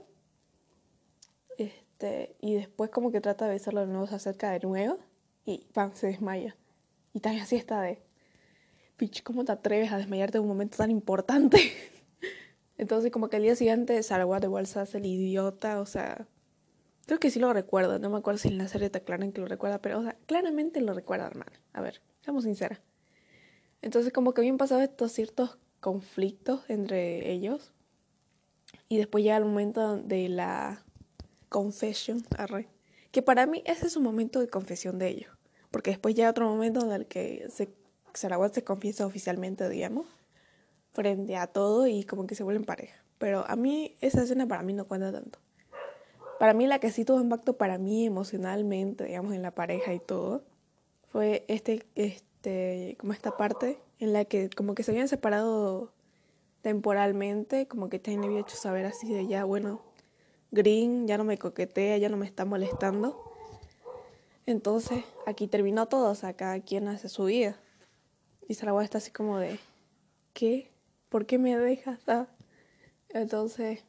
Este, y después como que trata de besarlo de nuevo, se acerca de nuevo. Y ¡pam! se desmaya. Y también así está de, pitch, ¿cómo te atreves a desmayarte en un momento tan importante? [LAUGHS] Entonces como que al día siguiente Salawat igual se hace el idiota, o sea, Creo que sí lo recuerdo, no me acuerdo si en la serie te aclaran que lo recuerda, pero o sea, claramente lo recuerda, hermano. A ver, seamos sinceras. Entonces como que habían pasado estos ciertos conflictos entre ellos y después llega el momento de la confession, arre, que para mí ese es un momento de confesión de ellos, porque después llega otro momento en el que se, Sarawat se confiesa oficialmente, digamos, frente a todo y como que se vuelven pareja. Pero a mí esa escena para mí no cuenta tanto. Para mí la que sí tuvo impacto para mí emocionalmente, digamos, en la pareja y todo, fue este, este, como esta parte en la que como que se habían separado temporalmente, como que Tiny había hecho saber así de ya, bueno, Green ya no me coquetea, ya no me está molestando. Entonces, aquí terminó todo, o sea, cada quien hace su vida. Y Saragua está así como de, ¿qué? ¿Por qué me dejas? Ah. Entonces,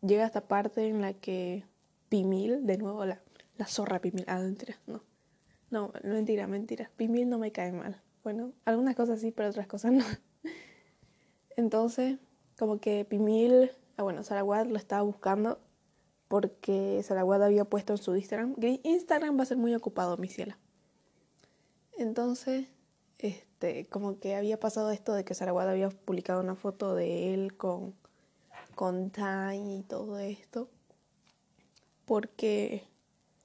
llega esta parte en la que Pimil, de nuevo la, la zorra Pimil. Ah, mentira, no. No, mentira, mentira. Pimil no me cae mal. Bueno, algunas cosas sí, pero otras cosas no. [LAUGHS] Entonces, como que Pimil, ah, bueno, Sarawat lo estaba buscando porque Sarawat había puesto en su Instagram. Instagram va a ser muy ocupado, mi ciela. Entonces, este, como que había pasado esto de que Sarawat había publicado una foto de él con, con Tiny y todo esto porque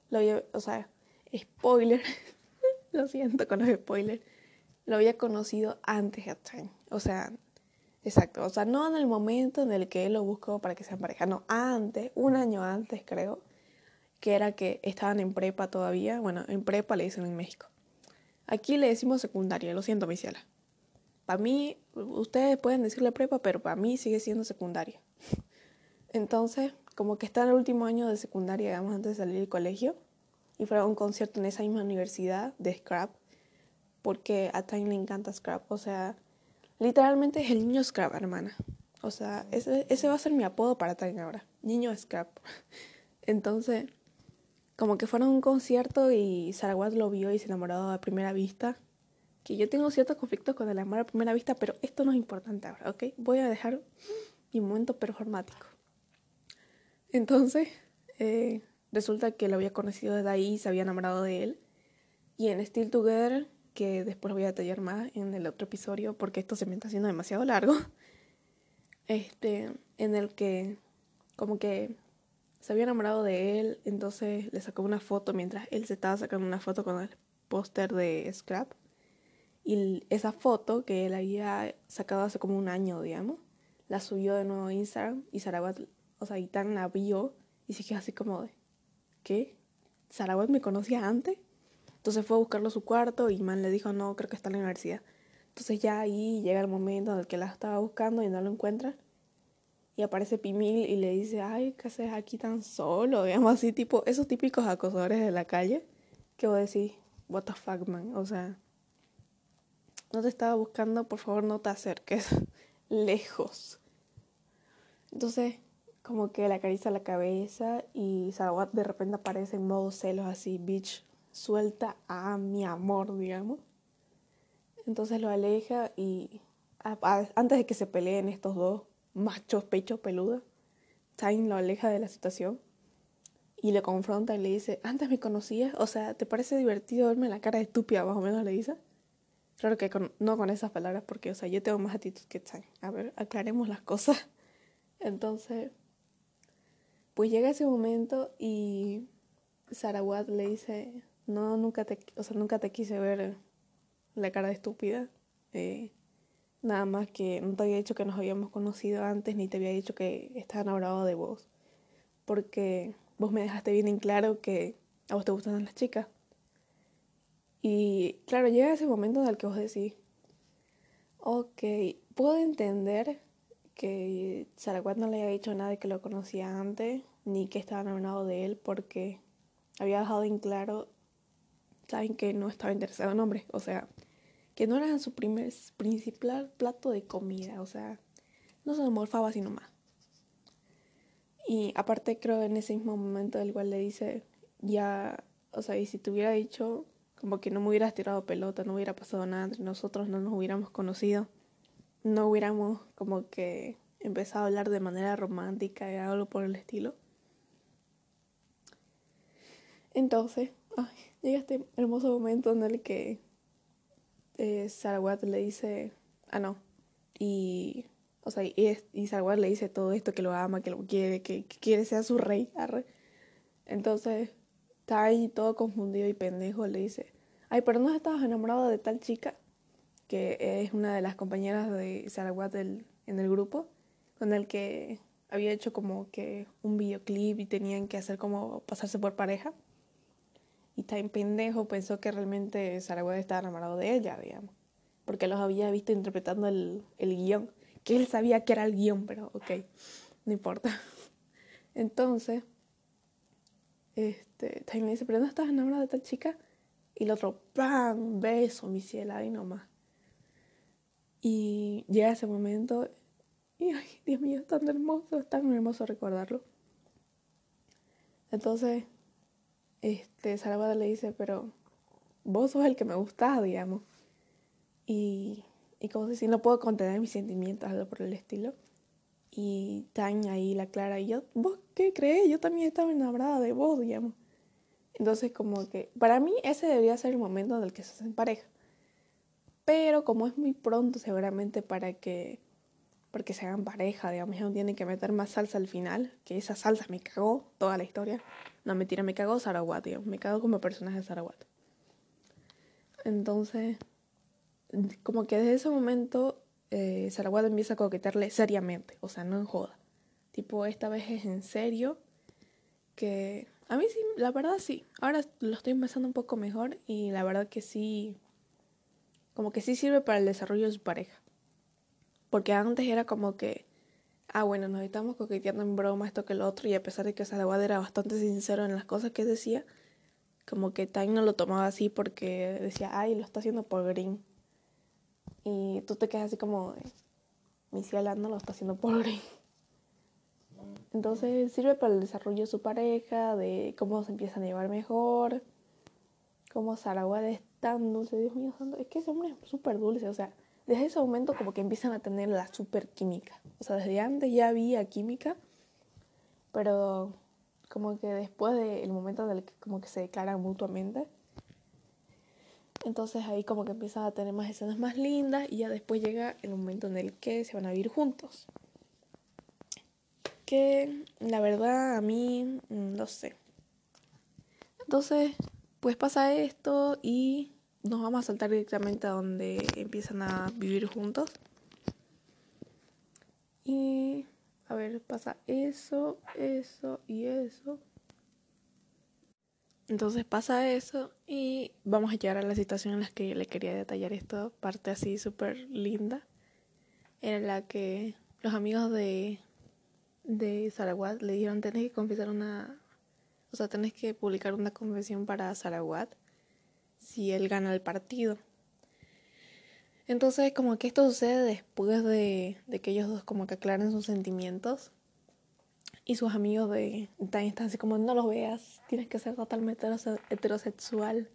lo había, o sea, spoiler, [LAUGHS] lo siento con los spoilers, lo había conocido antes de Time. O sea, exacto, o sea, no en el momento en el que él lo buscó para que sean pareja, no, antes, un año antes creo, que era que estaban en prepa todavía, bueno, en prepa le dicen en México. Aquí le decimos secundaria, lo siento, mi ciela. Para mí, ustedes pueden decirle prepa, pero para mí sigue siendo secundaria. [LAUGHS] Entonces, como que está en el último año de secundaria, digamos, antes de salir del colegio, y fue a un concierto en esa misma universidad de Scrap, porque a Time le encanta Scrap, o sea, literalmente es el niño Scrap, hermana. O sea, ese, ese va a ser mi apodo para Time ahora, niño Scrap. Entonces, como que fueron a un concierto y Sarawat lo vio y se enamoró a primera vista. que yo tengo ciertos conflictos con el amor a primera vista, pero esto no es importante ahora, ¿ok? Voy a dejar mi momento performático. Entonces, eh, resulta que lo había conocido desde ahí, se había enamorado de él. Y en Still Together, que después voy a detallar más en el otro episodio, porque esto se me está haciendo demasiado largo, [LAUGHS] este, en el que como que se había enamorado de él, entonces le sacó una foto mientras él se estaba sacando una foto con el póster de Scrap. Y esa foto que él había sacado hace como un año, digamos, la subió de nuevo a Instagram y Sarawat, o sea, y tan la vio y se quedó así como de, ¿qué? ¿Sarawat me conocía antes? Entonces fue a buscarlo a su cuarto y Man le dijo, no, creo que está en la universidad. Entonces ya ahí llega el momento en el que la estaba buscando y no lo encuentra. Y aparece Pimil y le dice, ay, ¿qué haces aquí tan solo? Digamos así, tipo, esos típicos acosadores de la calle. Que voy a decir, what the fuck, man. O sea, no te estaba buscando, por favor no te acerques. [LAUGHS] Lejos. Entonces, como que le acaricia la cabeza y Sarawat de repente aparece en modo celos así, bitch, suelta a mi amor, digamos. Entonces lo aleja y antes de que se peleen estos dos machos pecho peludos, Time lo aleja de la situación y le confronta y le dice, antes me conocías, o sea, ¿te parece divertido verme la cara estúpida, más o menos le dice? Claro que no con esas palabras porque, o sea, yo tengo más actitud que Time. A ver, aclaremos las cosas. [LAUGHS] Entonces, pues llega ese momento y Sarawat le dice, no, nunca te, o sea, nunca te quise ver la cara de estúpida. Eh, nada más que no te había dicho que nos habíamos conocido antes, ni te había dicho que estaba enamorado de vos. Porque vos me dejaste bien en claro que a vos te gustan las chicas. Y claro, llega ese momento en el que vos decís, ok, puedo entender que Saracuat no le había dicho nada de que lo conocía antes, ni que estaba enamorado de él, porque había dejado en claro saben que no estaba interesado en hombres, o sea, que no era su primer principal plato de comida, o sea, no se morfaba sino más. Y aparte creo en ese mismo momento el cual le dice, ya, o sea, y si te hubiera dicho como que no me hubieras tirado pelota, no hubiera pasado nada entre nosotros, no nos hubiéramos conocido, no hubiéramos como que empezado a hablar de manera romántica y algo por el estilo. Entonces, ay, llega este hermoso momento en el que eh, Sarawat le dice, ah, no, y, o sea, y, Sarawat le dice todo esto, que lo ama, que lo quiere, que, quiere ser su rey, Entonces, está ahí todo confundido y pendejo, le dice, ay, pero no estabas enamorado de tal chica, que es una de las compañeras de Sarawat en el grupo, con el que había hecho como que un videoclip y tenían que hacer como pasarse por pareja y en pendejo pensó que realmente Saragüez estaba enamorado de ella, digamos, porque los había visto interpretando el, el guion, que él sabía que era el guion, pero ok, no importa. [LAUGHS] Entonces, este, le dice, pero no estás enamorado de tal chica. Y el otro, ¡pam! Beso, mi cielo, ahí nomás. Y llega ese momento y, ay, Dios mío, es tan hermoso, es tan hermoso recordarlo. Entonces, este, Salvador le dice, pero vos sos el que me gusta, digamos. Y, y como si no puedo contener mis sentimientos, algo por el estilo. Y Tanya ahí la Clara, y yo, ¿vos qué crees? Yo también estaba enamorada de vos, digamos. Entonces, como que, para mí ese debería ser el momento en el que se hacen pareja. Pero como es muy pronto seguramente para que, porque se hagan pareja, digamos, ya no tienen que meter más salsa al final, que esa salsa me cagó toda la historia. No, mentira, me cago Sarawat, tío. Me cago como personaje de Sarawat. Entonces, como que desde ese momento, eh, Sarawat empieza a coquetearle seriamente. O sea, no en joda. Tipo, esta vez es en serio. Que a mí sí, la verdad sí. Ahora lo estoy empezando un poco mejor. Y la verdad que sí. Como que sí sirve para el desarrollo de su pareja. Porque antes era como que ah, bueno, nos estamos coqueteando en broma esto que lo otro, y a pesar de que Salawad era bastante sincero en las cosas que decía, como que Time no lo tomaba así porque decía, ay, lo está haciendo por Green. Y tú te quedas así como, mi ciela no lo está haciendo por Green. Entonces sirve para el desarrollo de su pareja, de cómo se empiezan a llevar mejor, cómo Sarawad es tan dulce, Dios mío. Es que ese hombre es súper dulce, o sea, desde ese momento como que empiezan a tener la super química. O sea, desde antes ya había química, pero como que después del momento en el que como que se declaran mutuamente, entonces ahí como que empiezan a tener más escenas más lindas y ya después llega el momento en el que se van a vivir juntos. Que la verdad a mí mm, no sé. Entonces, pues pasa esto y nos vamos a saltar directamente a donde empiezan a vivir juntos. Y a ver, pasa eso, eso y eso. Entonces pasa eso y vamos a llegar a la situación en la que le quería detallar esta parte así súper linda, en la que los amigos de, de Sarawat le dijeron, tenés que confesar una, o sea, tenés que publicar una confesión para Sarawat si él gana el partido. Entonces, como que esto sucede después de, de que ellos dos como que aclaren sus sentimientos y sus amigos de Time están así como, no los veas, tienes que ser totalmente heterosexual.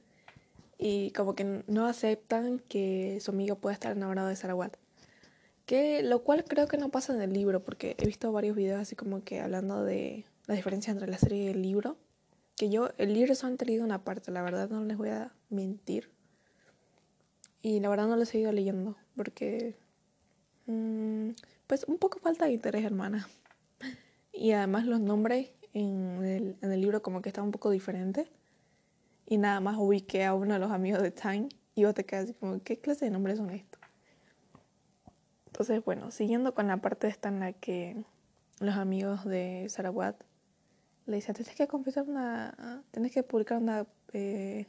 Y como que no aceptan que su amigo pueda estar enamorado de Sarawat. Que lo cual creo que no pasa en el libro, porque he visto varios videos así como que hablando de la diferencia entre la serie y el libro. Que yo, el libro solo han tenido una parte, la verdad no les voy a mentir. Y la verdad no lo he seguido leyendo, porque... Mmm, pues un poco falta de interés, hermana. [LAUGHS] Y además los nombres en el, en el libro como que están un poco diferentes. Y nada más ubiqué a uno de los amigos de Time y vos te quedas así como, ¿qué clase de nombres son estos? Entonces, bueno, siguiendo con la parte esta en la que los amigos de Sarawat le dicen, tienes que confesar una, tienes que publicar una eh,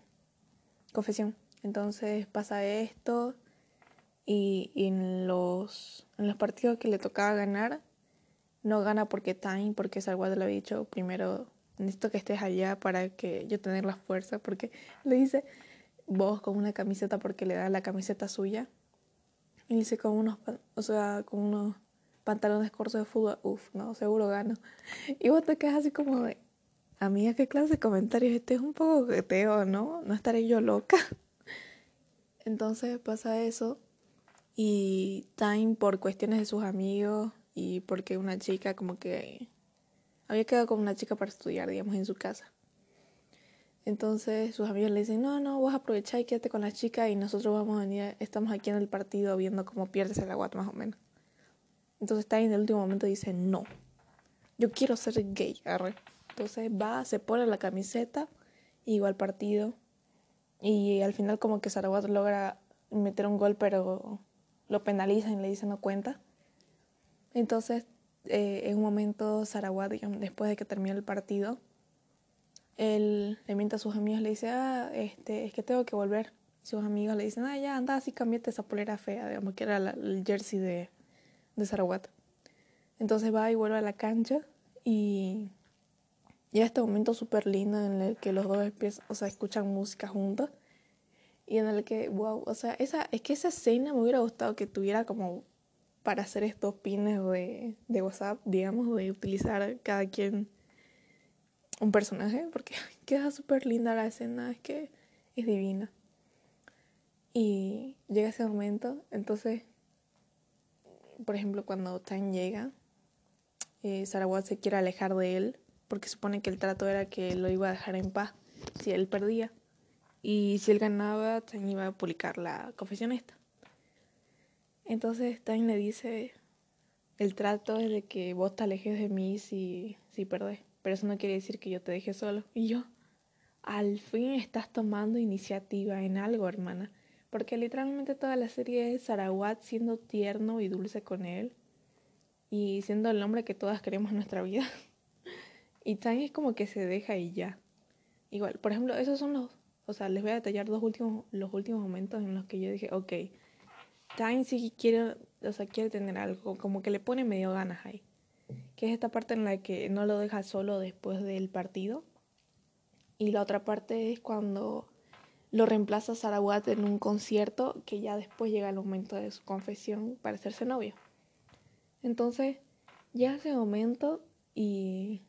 confesión. Entonces pasa esto y, en, los, en los partidos que le tocaba ganar, no gana porque Time, porque Salguado le había dicho primero, necesito que estés allá para que yo tener la fuerza, porque le dice vos con una camiseta porque le da la camiseta suya. Y dice con unos, o sea, con unos pantalones cortos de fútbol, uff, no, seguro gano. Y vos te quedas así como de, amiga, ¿qué clase de comentarios? Este es un poco geteo, ¿no? No estaré yo loca. [LAUGHS] Entonces pasa eso. Y Time, por cuestiones de sus amigos, y porque una chica como que había quedado con una chica para estudiar, digamos, en su casa. Entonces sus amigos le dicen, no, no, vos aprovecha y quédate con la chica y nosotros vamos a venir, estamos aquí en el partido viendo cómo pierdes el agua más o menos. Entonces está en el último momento dice, no, yo quiero ser gay, arre. Entonces va, se pone la camiseta y va al partido. Y al final como que Sarawat logra meter un gol, pero lo penalizan y le dicen no cuenta. Entonces, eh, en un momento, Sarawat, después de que termina el partido, él le miente a sus amigos, le dice, ah, este, es que tengo que volver. sus amigos le dicen, ah, ya, anda, así cambiate esa polera fea, digamos, que era el jersey de, de Sarawat. Entonces va y vuelve a la cancha y llega este momento súper lindo en el que los dos empiezan, o sea, escuchan música juntos y en el que, wow, o sea, esa, es que esa escena me hubiera gustado que tuviera como para hacer estos pines de, de WhatsApp, digamos, de utilizar cada quien un personaje, porque queda súper linda la escena, es que es divina. Y llega ese momento, entonces, por ejemplo, cuando Tan llega, eh, Sarawat se quiere alejar de él, porque supone que el trato era que lo iba a dejar en paz si él perdía. Y si él ganaba, Tan iba a publicar la confesión esta. Entonces Stein le dice, el trato es de que vos te alejes de mí si, si perdés, pero eso no quiere decir que yo te deje solo. Y yo, al fin estás tomando iniciativa en algo, hermana, porque literalmente toda la serie es Sarawat siendo tierno y dulce con él y siendo el hombre que todas queremos en nuestra vida. [LAUGHS] y Stein es como que se deja y ya. Igual, por ejemplo, esos son los, o sea, les voy a detallar dos últimos, los últimos momentos en los que yo dije, ok, Time sí quiere, o sea, quiere tener algo, como que le pone medio ganas ahí. Que es esta parte en la que no lo deja solo después del partido. Y la otra parte es cuando lo reemplaza Sarawat en un concierto que ya después llega el momento de su confesión para hacerse novio. Entonces, llega ese momento y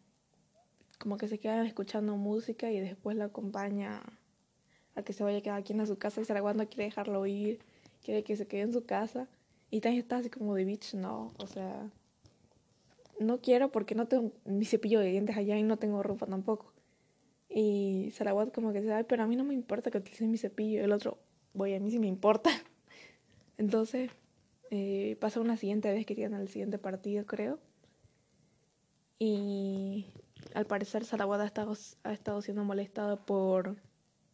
como que se quedan escuchando música y después la acompaña a que se vaya cada quien a su casa y Sarawat no quiere dejarlo ir, quiere que se quede en su casa. Y Tanya está así como de bitch, no, o sea, no quiero porque no tengo mi cepillo de dientes allá y no tengo ropa tampoco. Y Sarawat como que dice, ay, pero a mí no me importa que utilices mi cepillo. El otro, voy, a mí sí me importa. [LAUGHS] Entonces, eh, pasa una siguiente vez que llegan al siguiente partido, creo. Y al parecer Sarawat ha estado, ha estado siendo molestado por,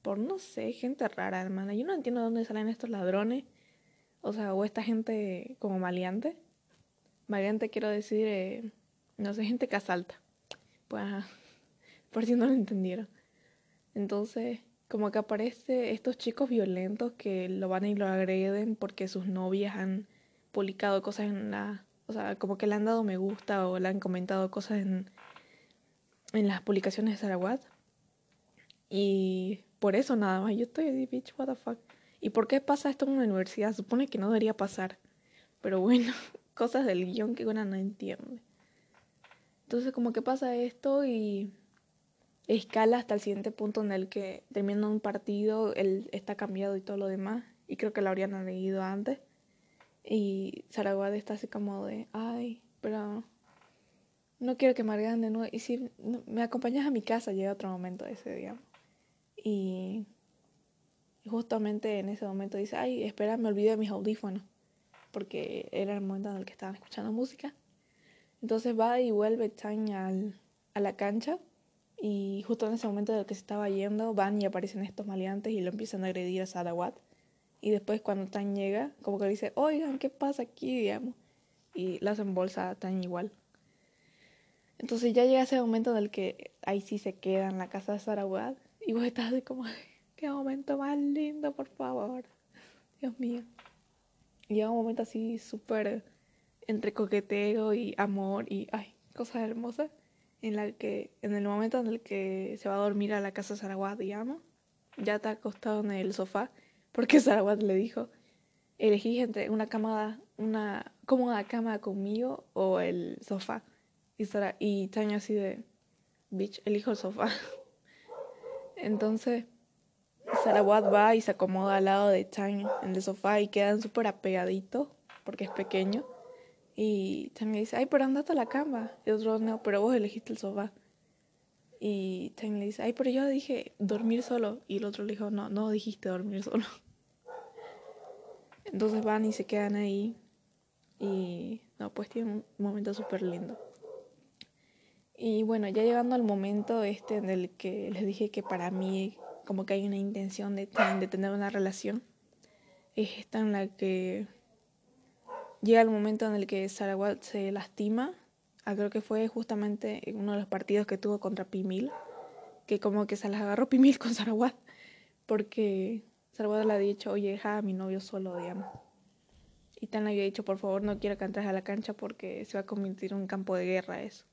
por, no sé, gente rara, hermana. Yo no entiendo de dónde salen estos ladrones. O sea, o esta gente como maleante. Maleante quiero decir, eh, no sé, gente que asalta. Pues, por si no lo entendieron. Entonces, como que aparece estos chicos violentos que lo van y lo agreden porque sus novias han publicado cosas en la... O sea, como que le han dado me gusta o le han comentado cosas en, en las publicaciones de Sarawat. Y por eso nada más, yo estoy de bitch, what the fuck. ¿Y por qué pasa esto en una universidad? Supone que no debería pasar. Pero bueno, [LAUGHS] cosas del guion que una no entiende. Entonces como que pasa esto y escala hasta el siguiente punto en el que termina un partido, él está cambiado y todo lo demás. Y creo que lo habrían leído antes. Y Sarawat está así como de, ay, pero no quiero que me agregan de nuevo. Y si me acompañas a mi casa, llega otro momento ese, digamos. Y justamente en ese momento dice, ay, espera, me olvidé de mis audífonos. Porque era el momento en el que estaban escuchando música. Entonces va y vuelve Tang al, a la cancha. Y justo en ese momento en el que se estaba yendo, van y aparecen estos maleantes y lo empiezan a agredir a Sarawat. Y después cuando Tan llega, como que le dice, oigan, ¿qué pasa aquí? digamos. Y las embolsa Tan igual. Entonces ya llega ese momento en el que ahí sí se queda en la casa de Sarawat. Y vos estás así como, qué momento más lindo, por favor. Dios mío. Llega un momento así súper entre coqueteo y amor y, ay, cosas hermosas. En la que, en el momento en el que se va a dormir a la casa Sarawat, digamos, ya está acostado en el sofá porque [LAUGHS] Sarawat le dijo, elegí entre una cama, una cómoda cama conmigo o el sofá. Y, Sara, y Tanya así de, bitch, elijo el sofá. [LAUGHS] Entonces, Sarawat va y se acomoda al lado de Tanya en el sofá y quedan súper apegaditos porque es pequeño. Y Tanya dice, ay, pero andate a la cama. Y otro, no, pero vos elegiste el sofá. Y Tanya le dice, ay, pero yo dije dormir solo. Y el otro le dijo, no, no dijiste dormir solo. [LAUGHS] Entonces van y se quedan ahí. Y no, pues tiene un momento súper lindo. Y bueno, ya llegando al momento este en el que les dije que para mí como que hay una intención de, de tener una relación, es esta en la que llega el momento en el que Sarawat se lastima. Ah, creo que fue justamente en uno de los partidos que tuvo contra Pimil, que como que se las agarró Pimil [LAUGHS] con Sarawat, porque Sarawat le ha dicho, oye, deja a mi novio solo, digamos. Y Tan le había dicho, por favor, no quiero que entres a la cancha porque se va a convertir en un campo de guerra eso.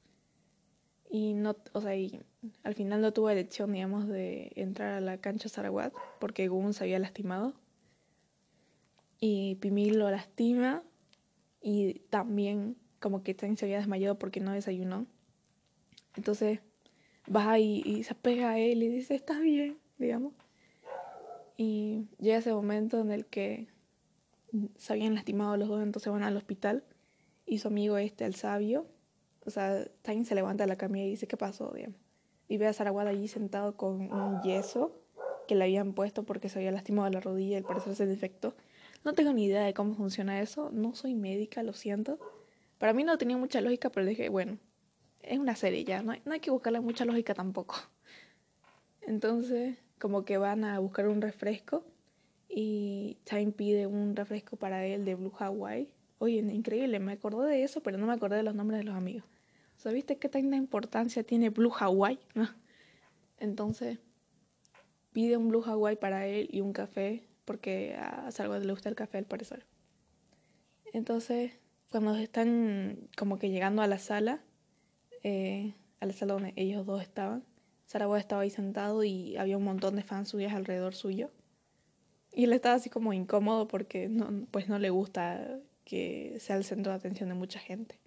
Y no, o sea, y al final no tuvo elección, digamos, de entrar a la cancha Sarawat porque Gun se había lastimado. Y Pimil lo lastima y también como que Tan se había desmayado porque no desayunó. Entonces va y, y se pega a él y dice, está bien, digamos. Y llega ese momento en el que se habían lastimado los dos, entonces van al hospital. Y su amigo este, el sabio, o sea, Tain se levanta de la camilla y dice, ¿qué pasó? Y ve a Sarawat allí sentado con un yeso que le habían puesto porque se había lastimado la rodilla y al parecer se defectó. No tengo ni idea de cómo funciona eso, no soy médica, lo siento. Para mí no tenía mucha lógica, pero dije, bueno, es una serie ya, no hay, no hay que buscarle mucha lógica tampoco. Entonces, como que van a buscar un refresco y Time pide un refresco para él de Blue Hawaii. Oye, increíble, me acordé de eso, pero no me acordé de los nombres de los amigos. ¿Sabiste qué tanta importancia tiene Blue Hawaii? [LAUGHS] Entonces, pide un Blue Hawaii para él y un café, porque a Salvador le gusta el café al parecer. Entonces, cuando están como que llegando a la sala, eh, a la sala donde ellos dos estaban, Saragua estaba ahí sentado y había un montón de fans suyas alrededor suyo. Y él estaba así como incómodo porque no, pues no le gusta que sea el centro de atención de mucha gente.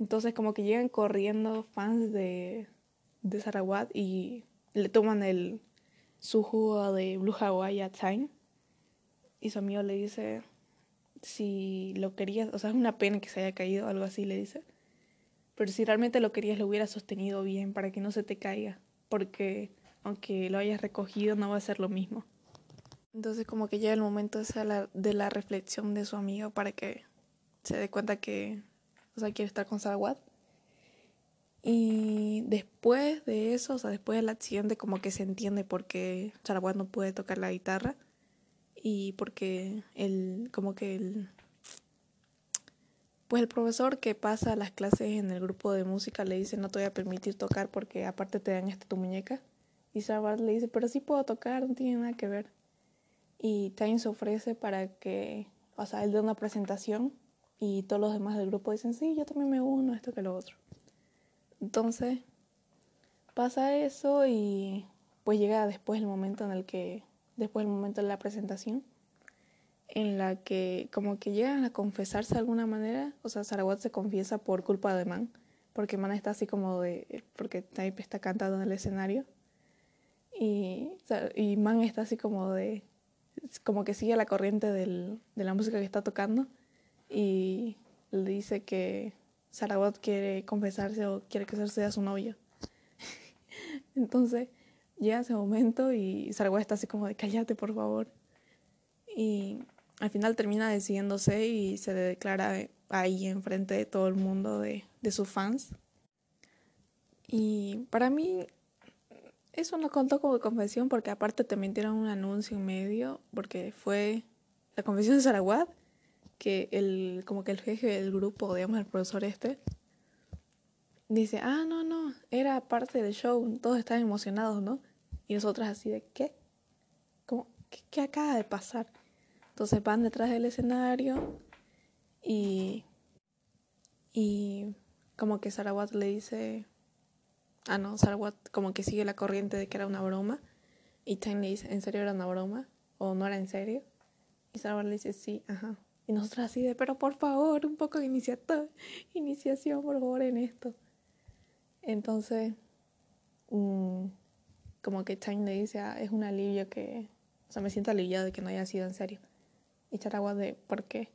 Entonces como que llegan corriendo fans de, de y le toman el, su jugo de Blue Hawaii a Time. Y su amigo le dice si lo querías, o sea, es una pena que se haya caído, algo así le dice. Pero si realmente lo querías, lo hubieras sostenido bien para que no se te caiga. Porque aunque lo hayas recogido, no va a ser lo mismo. Entonces como que llega el momento de la, de la reflexión de su amigo para que se dé cuenta que, o sea, quiere estar con Sarawat. Y después de eso, o sea, después del accidente, como que se entiende por qué no puede tocar la guitarra y porque el, como que el, pues el profesor que pasa las clases en el grupo de música le dice no te voy a permitir tocar porque aparte te dañaste tu muñeca. Y Sarawat le dice, pero sí puedo tocar, no tiene nada que ver. Y Time se ofrece para que, o sea, él dé una presentación y todos los demás del grupo dicen, sí, yo también me uno, esto que lo otro. Entonces, pasa eso y pues llega después el momento en el que, después del momento de la presentación, en la que como que llegan a confesarse de alguna manera, o sea, Sarawat se confiesa por culpa de Man, porque Man está así como de, porque Type está cantando en el escenario, y, y Man está así como de, como que sigue la corriente del, de la música que está tocando, y le dice que Sarawat quiere confesarse o quiere que sea su novio. [LAUGHS] Entonces llega ese momento y Sarawat está así como de cállate por favor. Y al final termina decidiéndose y se declara ahí enfrente de todo el mundo de, de sus fans. Y para mí eso no contó como confesión porque aparte también tiene un anuncio en medio porque fue la confesión de Sarawat que el, como que el jefe del grupo, digamos, el profesor este, dice, ah, no, no, era parte del show, todos estaban emocionados, ¿no? Y nosotras así de, ¿qué? ¿Cómo? ¿Qué, acaba de pasar? Entonces van detrás del escenario y, y como que Sarawat le dice, ah, no, Sarawat como que sigue la corriente de que era una broma. Y Time le dice, ¿en serio era una broma? ¿O no era en serio? Y Sarawat le dice, sí, ajá. Y nosotros así de, pero por favor, un poco de iniciación, por favor, en esto. Entonces, mm, como que Time le dice, ah, es un alivio que, o sea, me siento aliviado de que no haya sido en serio. Y Charagua de, ¿por qué?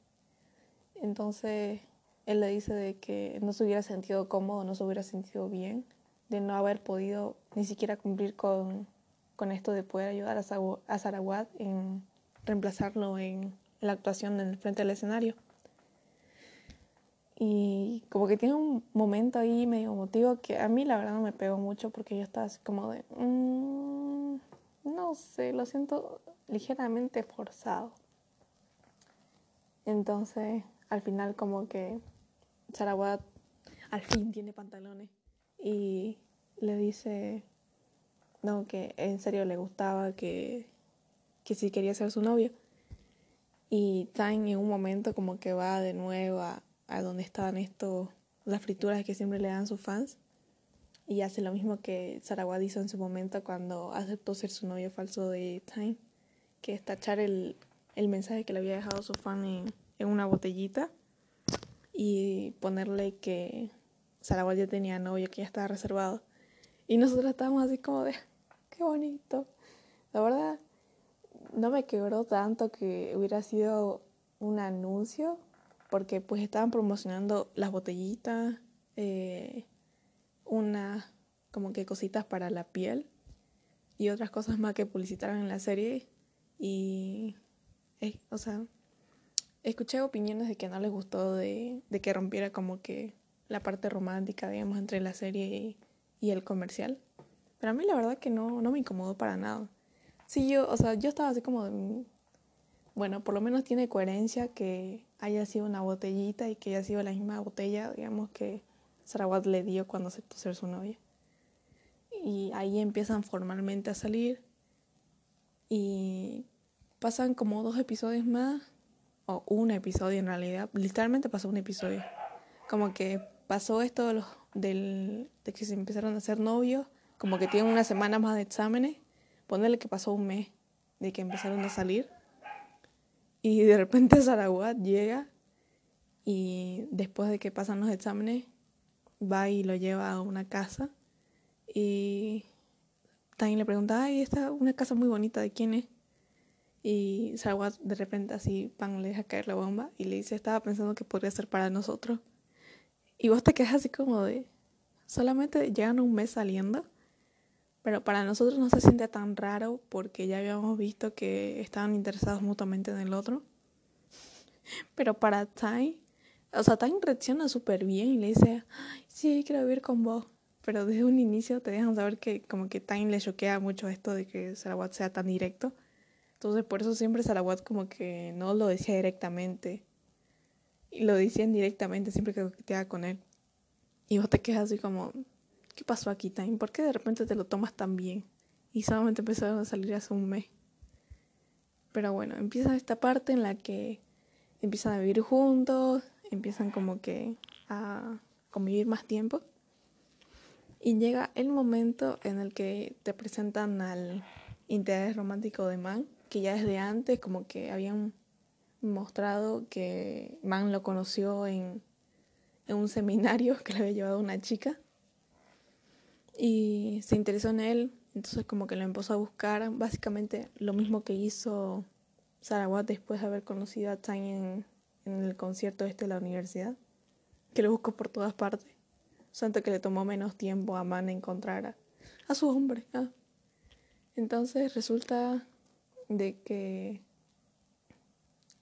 Entonces, él le dice de que no se hubiera sentido cómodo, no se hubiera sentido bien, de no haber podido ni siquiera cumplir con, con esto de poder ayudar a, a Sarawat en reemplazarlo en la actuación en el frente del escenario. Y como que tiene un momento ahí medio emotivo que a mí la verdad no me pegó mucho porque yo estaba así como de, mm, no sé, lo siento ligeramente forzado. Entonces, al final como que Sarawat al fin tiene pantalones y le dice, no, que en serio le gustaba, que, que sí quería ser su novio. Y Time en un momento como que va de nuevo a, donde estaban estos, las frituras que siempre le dan sus fans. Y hace lo mismo que Sarawat hizo en su momento cuando aceptó ser su novio falso de Time, que es tachar el, mensaje que le había dejado su fan en, una botellita y ponerle que Sarawat ya tenía novio, que ya estaba reservado. Y nosotros estábamos así como de, qué bonito. La verdad, no me quebró tanto que hubiera sido un anuncio, porque pues estaban promocionando las botellitas, eh, unas como que cositas para la piel y otras cosas más que publicitaron en la serie. Y, eh, o sea, escuché opiniones de que no les gustó de, que rompiera como que la parte romántica, digamos, entre la serie y, y el comercial. Pero a mí la verdad que no, no me incomodó para nada. Sí, yo, o sea, yo estaba así como, mm, bueno, por lo menos tiene coherencia que haya sido una botellita y que haya sido la misma botella, digamos, que Sarawat le dio cuando aceptó ser su novia. Y ahí empiezan formalmente a salir y pasan como dos episodios más, o un episodio en realidad, literalmente pasó un episodio. Como que pasó esto de, los, del, de que se empezaron a hacer novios, como que tienen una semana más de exámenes Ponerle que pasó un mes de que empezaron a salir. Y de repente [LAUGHS] Sarawat llega y después de que pasan los exámenes, va y lo lleva a una casa. Y Tain le pregunta, ay, esta una casa muy bonita, ¿de quién es? Y Sarawat de repente así, pan, le deja caer la bomba y le dice, estaba pensando que podría ser para nosotros. Y vos te quedas así como de, solamente llegan un mes saliendo, pero para nosotros no se siente tan raro porque ya habíamos visto que estaban interesados mutuamente en el otro. [LAUGHS] Pero para Ty, o sea, Ty reacciona súper bien y le dice, Ay, sí, quiero vivir con vos. Pero desde un inicio te dejan saber que como que Ty le choquea mucho esto de que Sarawat sea tan directo. Entonces por eso siempre Sarawat como que no lo decía directamente. Y lo decía indirectamente siempre que coqueteaba con él. Y vos te quedas así como, ¿qué pasó aquí, Time? ¿Por qué de repente te lo tomas tan bien? Y solamente empezaron a salir hace un mes. Pero bueno, empieza esta parte en la que empiezan a vivir juntos, empiezan como que a convivir más tiempo. Y llega el momento en el que te presentan al interés romántico de Man que ya desde antes como que habían mostrado que Man lo conoció en, en un seminario [LAUGHS] que le había llevado una chica y se interesó en él, entonces como que lo empezó a buscar, básicamente lo mismo que hizo Sarawat después de haber conocido a Tang en, en, el concierto este de la universidad, que lo buscó por todas partes, tanto que le tomó menos tiempo a Man encontrar a, a su hombre. ¿ah? Entonces resulta de que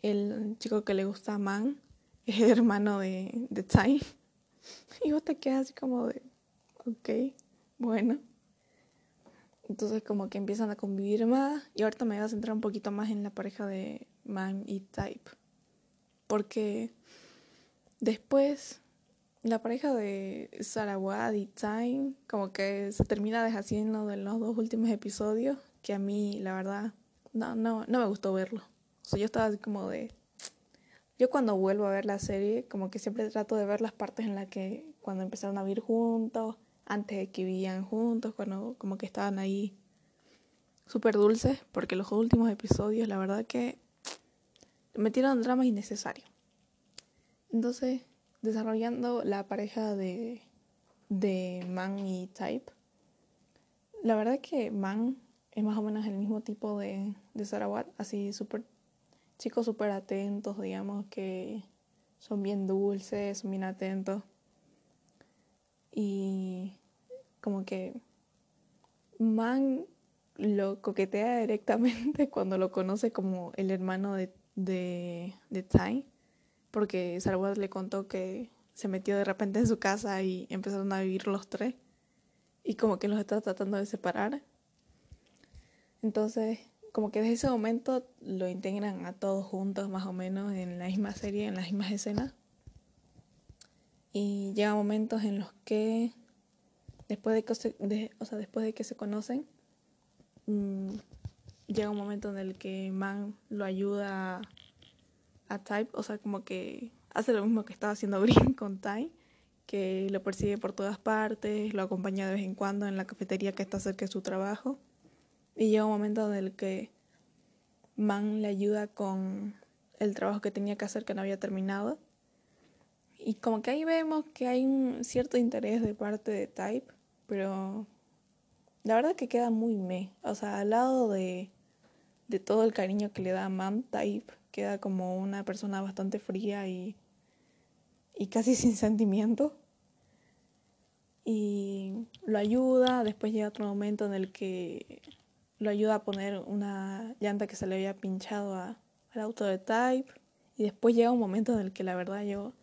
el chico que le gusta a Man es el hermano de, de. [LAUGHS] Y vos te quedas así como de, ok, bueno. Entonces como que empiezan a convivir más. Y ahorita me voy a centrar un poquito más en la pareja de Man y Type. Porque después la pareja de Sarawat y Time como que se termina deshaciendo de los dos últimos episodios. Que a mí, la verdad, no, no, no me gustó verlo. O sea, yo estaba así como de... Yo cuando vuelvo a ver la serie, como que siempre trato de ver las partes en las que cuando empezaron a vivir juntos, antes de que vivían juntos, cuando como que estaban ahí súper dulces, porque los últimos episodios, la verdad que [TSK] metieron drama innecesario. Entonces, desarrollando la pareja de, de Man y Type, la verdad que Man es más o menos el mismo tipo de, de Sarawat, así súper chicos súper atentos, digamos, que son bien dulces, son bien atentos. Y como que Man lo coquetea directamente [LAUGHS] cuando lo conoce como el hermano de, de, de Tai, porque Sarawat le contó que se metió de repente en su casa y empezaron a vivir los tres y como que los está tratando de separar entonces, como que desde ese momento lo integran a todos juntos más o menos en la misma serie, en las mismas escenas. Y llega momentos en los que después de que se, o sea, después de que se conocen, mmm, llega un momento en el que Man lo ayuda a, Type, o sea, como que hace lo mismo que estaba haciendo [LAUGHS] Green con Ty, que lo persigue por todas partes, lo acompaña de vez en cuando en la cafetería que está cerca de su trabajo y llega un momento en el que Man le ayuda con el trabajo que tenía que hacer que no había terminado. Y como que ahí vemos que hay un cierto interés de parte de Type, pero la verdad que queda muy me. O sea, al lado de, de todo el cariño que le da Man, Type queda como una persona bastante fría y, y casi [LAUGHS] sin sentimiento. Y lo ayuda, después llega otro momento en el que lo ayuda a poner una llanta que se le había pinchado a, al auto de Type. Y después llega un momento en el que la verdad yo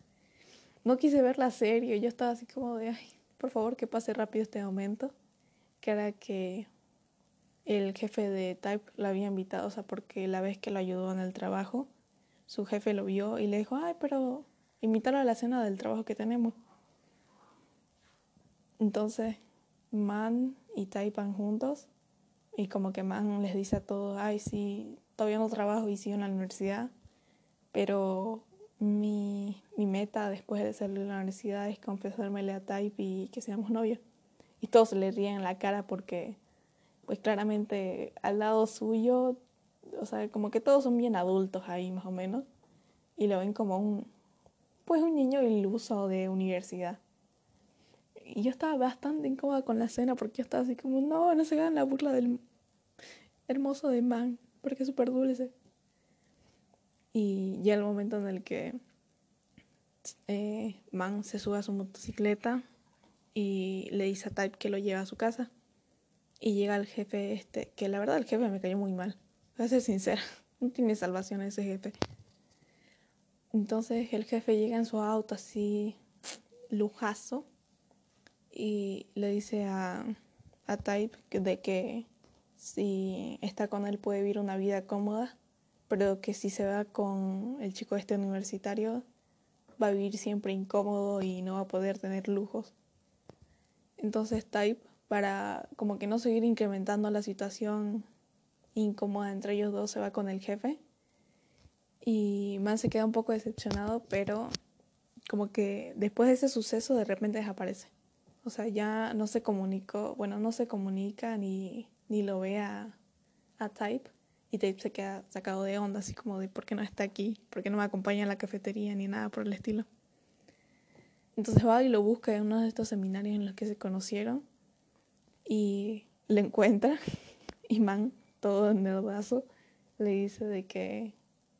no quise ver la serie. Yo estaba así como de, ay, por favor que pase rápido este momento. Que era que el jefe de Type lo había invitado, o sea, porque la vez que lo ayudó en el trabajo, su jefe lo vio y le dijo, ay, pero invítalo a la cena del trabajo que tenemos. Entonces, Man y Type van juntos y como que Man les dice a todos, ay, sí, todavía no trabajo y sigo en la universidad, pero mi, mi meta después de salir de la universidad es confesármele a Type y que seamos novios. Y todos le ríen en la cara porque, pues claramente al lado suyo, o sea, como que todos son bien adultos ahí más o menos, y lo ven como un, pues un niño iluso de universidad. y yo estaba bastante incómoda con la escena porque yo estaba así como, no, no se hagan la burla del hermoso de Man, porque es súper dulce. Y ya el momento en el que eh, Man se sube a su motocicleta y le dice a Type que lo lleva a su casa. Y llega el jefe este, que la verdad el jefe me cayó muy mal. Voy a ser sincera, [LAUGHS] no tiene salvación ese jefe. Entonces el jefe llega en su auto así, lujazo, y le dice a, a Type de que si está con él puede vivir una vida cómoda pero que si se va con el chico este universitario va a vivir siempre incómodo y no va a poder tener lujos. Entonces Type, para como que no seguir incrementando la situación incómoda entre ellos dos, se va con el jefe. Y Man se queda un poco decepcionado, pero como que después de ese suceso de repente desaparece. O sea, ya no se comunicó, bueno, no se comunica ni, ni lo ve a, a Type. Y Tape se queda sacado de onda, así como de por qué no está aquí, por qué no me acompaña en la cafetería ni nada por el estilo. Entonces va y lo busca en uno de estos seminarios en los que se conocieron y le encuentra [LAUGHS] y man, todo nerdazo, le dice de que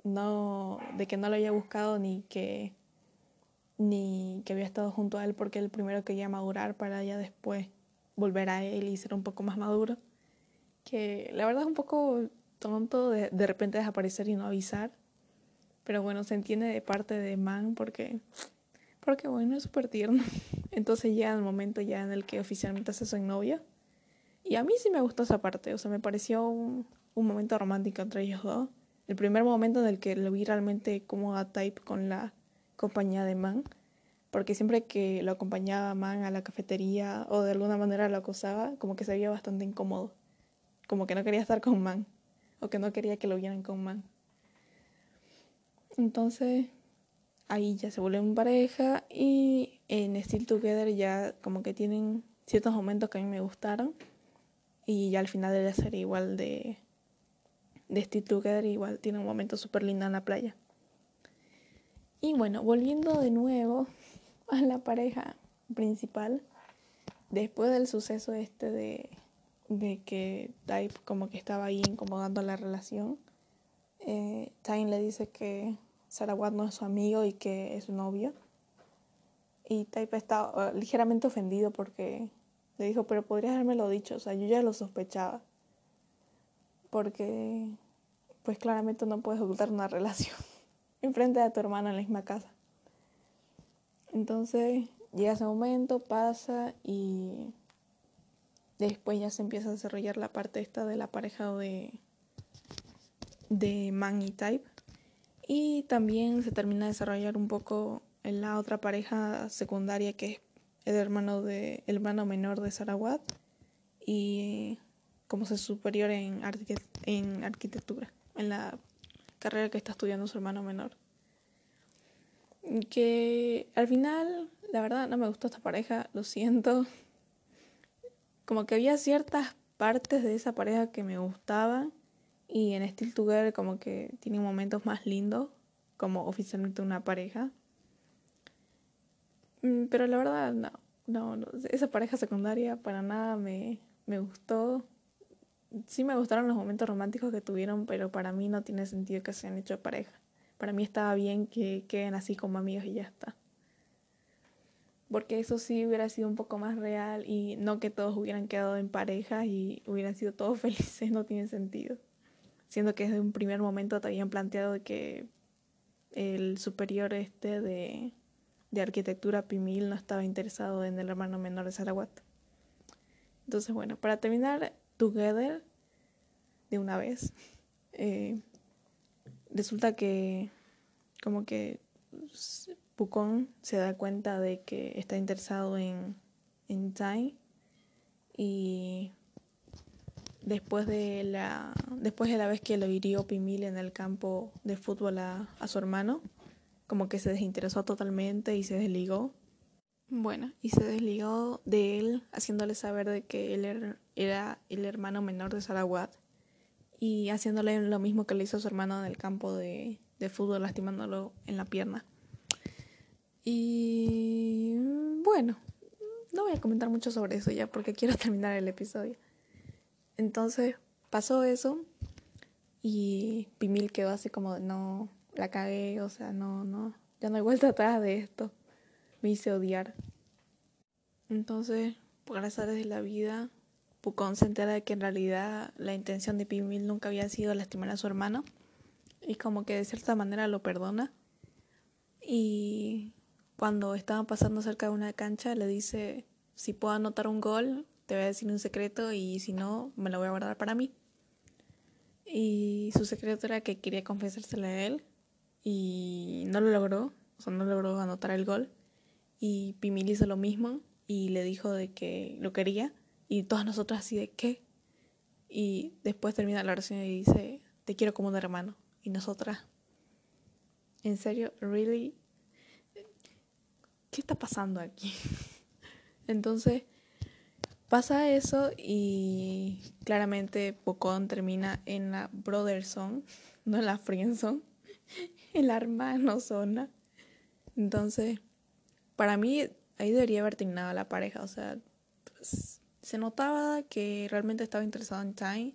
no, de que no lo había buscado ni que ni que había estado junto a él porque él primero quería madurar para ya después volver a él y ser un poco más maduro. Que la verdad es un poco tonto de, de repente desaparecer y no avisar. Pero bueno, se entiende de parte de Man porque, porque bueno, es súper tierno. [LAUGHS] Entonces llega el momento ya en el que oficialmente se son novia. Y a mí sí me gustó esa parte, o sea, me pareció un, un momento romántico entre ellos dos. El primer momento en el que lo vi realmente como a Type con la compañía de Man. Porque siempre que lo acompañaba Man a la cafetería o de alguna manera lo acosaba, como que se veía bastante incómodo. Como que no quería estar con Man o que no quería que lo vieran con man. Entonces ahí ya se vuelven pareja y en Still Together ya como que tienen ciertos momentos que a mí me gustaron y ya al final de la igual de, de Still Together igual tiene un momento súper lindo en la playa. Y bueno, volviendo de nuevo [LAUGHS] a la pareja principal, después del suceso este de de que Type como que estaba ahí incomodando la relación. Eh, le dice que Sarawat no es su amigo y que es su novio. Y Type está uh, ligeramente ofendido porque le dijo, pero podrías haberme lo dicho, o sea, yo ya lo sospechaba. Porque, pues claramente no puedes ocultar una [LAUGHS] relación enfrente de tu hermana en la misma casa. Entonces, llega ese momento, pasa y Después ya se empieza a desarrollar la parte esta de la pareja de, de Man y Type. Y también se termina de desarrollar un poco en la otra pareja secundaria que es el hermano, de, el hermano menor de Sarawat y como ser superior en, en arquitectura, en la carrera que está estudiando su hermano menor. Que al final, la verdad, no me gustó esta pareja, lo siento, como que había ciertas partes de esa pareja que me gustaban y en Still Together como que tiene momentos más lindos como oficialmente una pareja. Mm, pero la verdad no, no, no, esa pareja secundaria para nada me, me gustó. Sí me gustaron los momentos románticos que tuvieron, pero para mí no tiene sentido que se hayan hecho pareja. Para mí estaba bien que queden así como amigos y ya está porque eso sí hubiera sido un poco más real y no que todos hubieran quedado en pareja y hubieran sido todos [LAUGHS] felices, no tiene sentido. Siendo que desde un primer momento te habían planteado que el superior este de, de arquitectura Pimil no estaba interesado en el hermano menor de Sarawat. Entonces, bueno, para terminar, Together, de una vez, eh, resulta que como que Pucón se da cuenta de que está interesado en, en Tai y después de la después de la vez que lo hirió Pimil en el campo de fútbol a, a su hermano como que se desinteresó totalmente y se desligó. Bueno y se desligó de él haciéndole saber de que él er, era el hermano menor de Sarawat y haciéndole lo mismo que le hizo a su hermano en el campo de, de fútbol lastimándolo en la pierna y bueno, no voy a comentar mucho sobre eso ya porque quiero [LAUGHS] terminar el episodio. Entonces pasó eso y Pimil quedó así como, no, la cagué, o sea, no, no, ya no hay vuelta [LAUGHS] atrás de esto. Me hice odiar. Entonces, por las áreas de la vida, Pucón se entera de que en realidad la intención de Pimil nunca había sido lastimar a su hermano y como que de cierta manera lo perdona. Y cuando estaban pasando cerca de una cancha le dice, si puedo anotar un gol, te voy a decir un secreto y si no, me lo voy a guardar para mí. Y su secreto era que quería confesárselo a él y no lo logró, o sea, no logró anotar el gol. Y Pimil hizo lo mismo y le dijo de que lo quería y todas nosotras así de qué. Y después termina la oración y dice, te quiero como un hermano. Y nosotras, en serio, really, ¿qué está pasando aquí? [LAUGHS] Entonces, pasa eso y claramente Pocón termina en la brother song, no en la friend song, en la [LAUGHS] hermano zona. Entonces, para mí ahí debería haber terminado la pareja, o sea, pues, se notaba que realmente estaba interesado en Time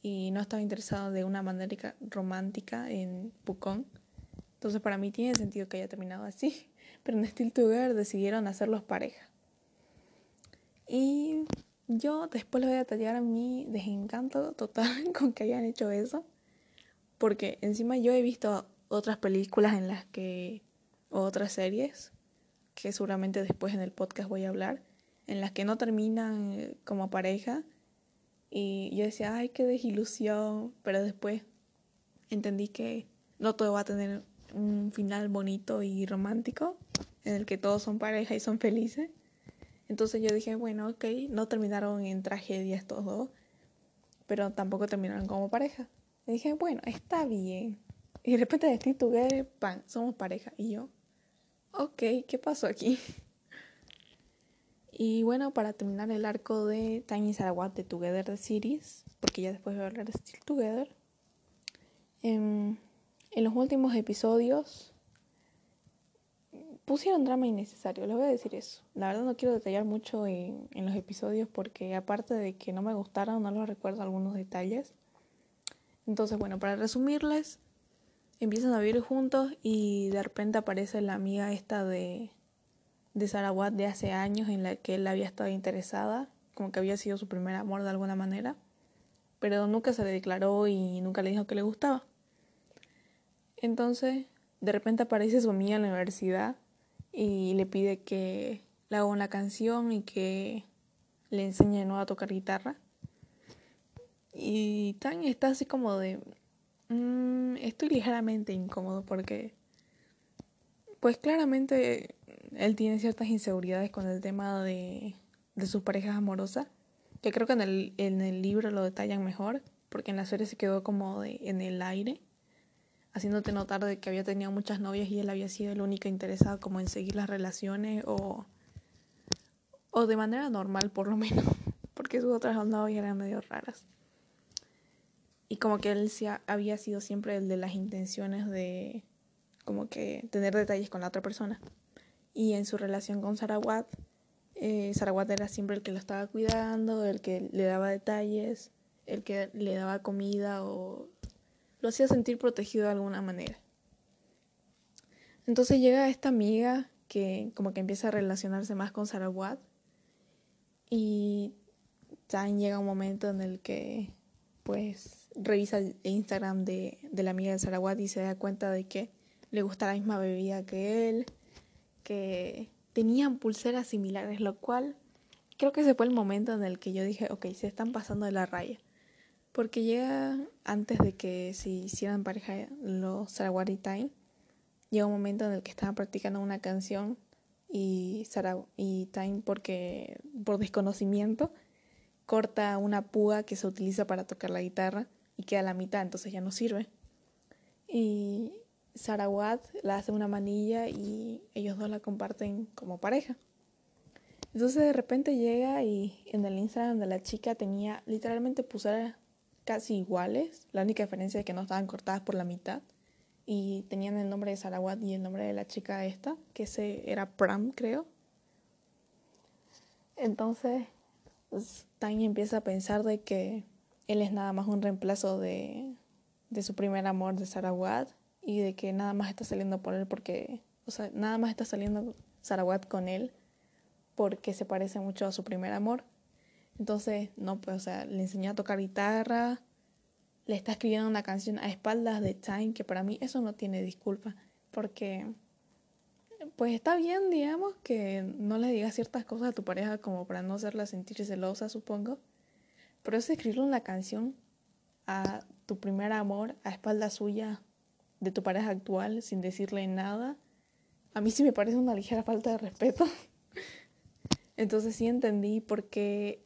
y no estaba interesado de una manera romántica en Pucón. Entonces para mí tiene sentido que haya terminado así. Pero en Still Together decidieron hacerlos pareja. Y yo después les voy a detallar mi desencanto total [LAUGHS] con que hayan hecho eso. Porque encima yo he visto otras películas en las que, o otras series, que seguramente después en el podcast voy a hablar, en las que no terminan eh, como pareja. Y yo decía, ay, qué desilusión. Pero después entendí que no todo va a tener un final bonito y romántico, en el que todos son pareja y son felices. Entonces yo dije, bueno, ok, no terminaron en tragedia estos dos, pero tampoco terminaron como pareja. Dije, bueno, está bien. Y de repente de Together, pan, somos pareja. Y yo, ok, ¿qué pasó aquí? Y bueno, para terminar el arco de Tiny Sarawat de Together the Series, porque ya después voy a hablar de Still Together, em, en, los últimos episodios pusieron drama innecesario, les voy a decir eso. La verdad no quiero detallar mucho en, los episodios porque aparte de que no me gustaron, no los recuerdo algunos detalles. Entonces, bueno, para resumirles, empiezan a vivir juntos y de repente aparece la amiga esta de de Sarawat de hace años en la que él había estado interesada, como que había sido su primer amor de alguna manera, pero nunca se le declaró y nunca le dijo que le gustaba. Entonces, de repente aparece su amiga en la universidad y le pide que le haga una canción y que le enseñe de nuevo a tocar guitarra. Y Tan está así como de... Mm, estoy ligeramente incómodo porque... Pues claramente él tiene ciertas inseguridades con el tema de, sus parejas amorosas, que creo que en el, en el libro lo detallan mejor, porque en la serie se quedó como de, en el aire, haciéndote notar de que había tenido muchas novias y él había sido el único interesado como en seguir las relaciones o, o de manera normal por lo menos, [LAUGHS] porque sus otras novias eran medio raras. Y como que él había sido siempre el de las intenciones de como que tener detalles con la otra persona y en su relación con Sarawat, eh, Sarawat era siempre el que lo estaba cuidando, el que le daba detalles, el que le daba comida o lo hacía sentir protegido de alguna manera. Entonces llega esta amiga que como que empieza a relacionarse más con Sarawat y también llega un momento en el que pues revisa el Instagram de, de la amiga de Sarawat y se da cuenta de que le gusta la misma bebida que él, que tenían pulseras similares, lo cual creo que ese fue el momento en el que yo dije, ok, se están pasando de la raya. Porque llega antes de que se hicieran pareja los Sarawari Time, llega un momento en el que estaban practicando una canción y, Sarah, y Time, porque por desconocimiento, corta una púa que se utiliza para tocar la guitarra y queda a la mitad, entonces ya no sirve. Y Sarawat la hace una manilla y ellos dos la comparten como pareja. Entonces de repente llega y en el Instagram de la chica tenía literalmente pulseras casi iguales. La única diferencia es que no estaban cortadas por la mitad. Y tenían el nombre de Sarawat y el nombre de la chica esta, que se era Pram, creo. Entonces, pues, empieza a pensar de que él es nada más un reemplazo de, de su primer amor de Sarawat y de que nada más está saliendo por él porque, o sea, nada más está saliendo Sarawat con él porque se parece mucho a su primer amor. Entonces, no, pues, o sea, le enseñó a tocar guitarra, le está escribiendo una canción a espaldas de Time, que para mí eso no tiene disculpa, porque pues está bien, digamos, que no le digas ciertas cosas a tu pareja como para no hacerla sentir celosa, supongo, pero es escribirle una canción a tu primer amor a espaldas suya de tu pareja actual sin decirle nada, a mí sí me parece una ligera falta de respeto. [LAUGHS] Entonces sí entendí por qué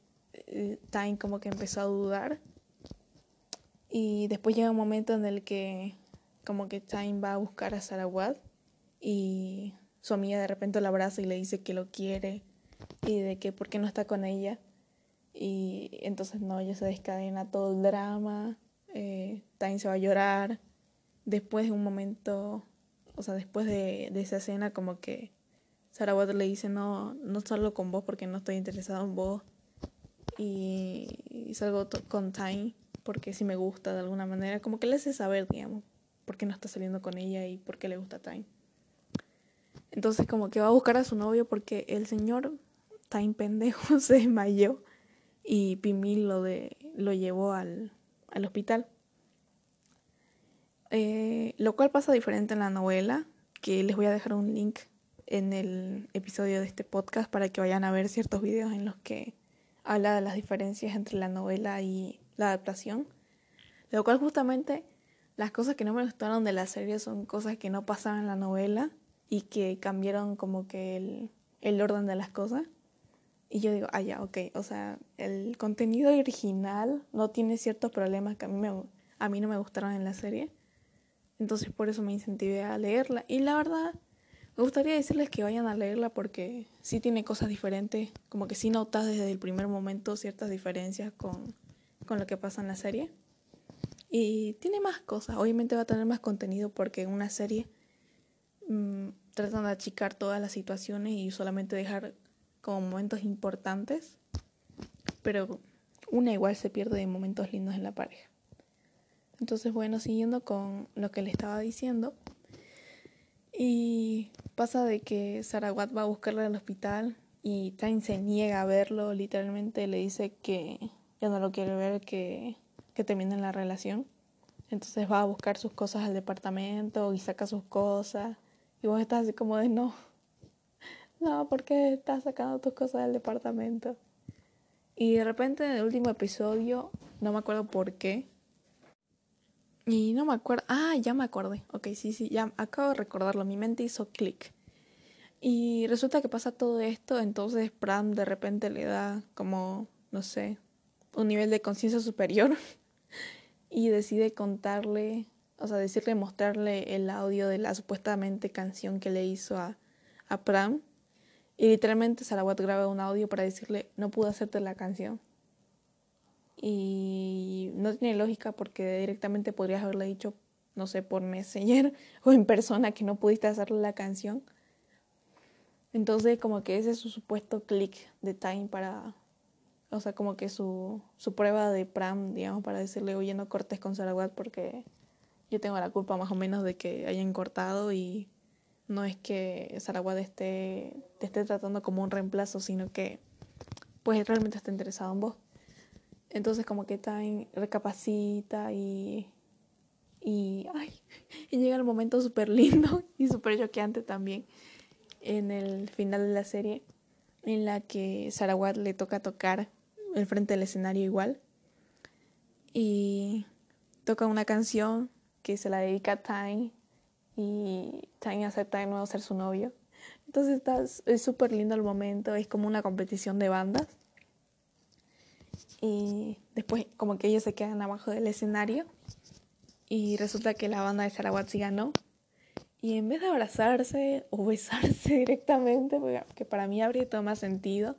Time como que empezó a dudar y después llega un momento en el que como que Time va a buscar a Sarawat y su amiga de repente la abraza y le dice que lo quiere y de que por qué no está con ella. Y entonces no, ella se descadena todo el drama, eh, Time se va a llorar. Después de un momento, o sea, después de, de esa escena como que Sarawat le dice no, no salgo con vos porque no estoy interesado en vos. Y, salgo con Time porque si me gusta de alguna manera, como que le hace saber, digamos, por qué no está saliendo con ella y por qué le gusta Time. Entonces como que va a buscar a su novio porque el señor Time pendejo [LAUGHS] se desmayó y Pimil lo, de, lo llevó al, al hospital. Eh, lo cual pasa diferente en la novela, que les voy a dejar un link en el episodio de este podcast para que vayan a ver ciertos videos en los que habla de las diferencias entre la novela y la adaptación. Lo cual justamente las cosas que no me gustaron de la serie son cosas que no pasaban en la novela y que cambiaron como que el, el orden de las cosas. Y yo digo, ah, ya, ok, o sea, el contenido original no tiene ciertos problemas que a mí, me, a mí no me gustaron en la serie. Entonces por eso me incentivé a leerla. Y la verdad, me gustaría decirles que vayan a leerla porque sí tiene cosas diferentes, como que sí notas desde el primer momento ciertas diferencias con, con lo que pasa en la serie. Y tiene más cosas, obviamente va a tener más contenido porque en una serie mmm, tratan de achicar todas las situaciones y solamente dejar como momentos importantes, pero una igual se pierde de momentos lindos en la pareja. Entonces, bueno, siguiendo con lo que le estaba diciendo, y pasa de que Sarawat va a buscarle al hospital y Tain se niega a verlo, literalmente le dice que ya no lo quiere ver, que, que terminen la relación. Entonces va a buscar sus cosas al departamento y saca sus cosas. Y vos estás así como de no. [LAUGHS] No, ¿por qué estás sacando tus cosas del departamento? Y de repente en el último episodio, no me acuerdo por qué. Y no me acuerdo. Ah, ya me acordé. Ok, sí, sí, ya acabo de recordarlo. Mi mente hizo clic. Y resulta que pasa todo esto, entonces Pram de repente le da como, no sé, un nivel de conciencia superior [LAUGHS] y decide contarle, o sea, decirle, mostrarle el audio de la supuestamente canción que le hizo a, a Pram. Y literalmente Sarawat graba un audio para decirle, no pude hacerte la canción. Y no tiene lógica porque directamente podrías haberle dicho, no sé, por Messenger [LAUGHS] o en persona que no pudiste hacerle la canción. Entonces como que ese es su supuesto click de time para o sea, como que su, su prueba de pram, digamos, para decirle, oye, no cortes con Sarawat porque yo tengo la culpa más o menos de que hayan cortado y no es que Sarawat esté, te esté tratando como un reemplazo, sino que pues realmente está interesado en vos. Entonces como que Time recapacita y, y, ay, [LAUGHS] y llega el momento súper lindo [LAUGHS] y súper choqueante también en el final de la serie en la que Sarawat le toca tocar el frente del escenario igual. Y toca una canción que se la dedica a Time y Time acepta de nuevo ser su novio. Entonces está, es súper lindo el momento, es como una competición de bandas. Y después como que ellos se quedan abajo del escenario y resulta que la banda de Sarawat sí ganó. Y en vez de abrazarse o [LAUGHS] besarse directamente, que para mí habría todo sentido,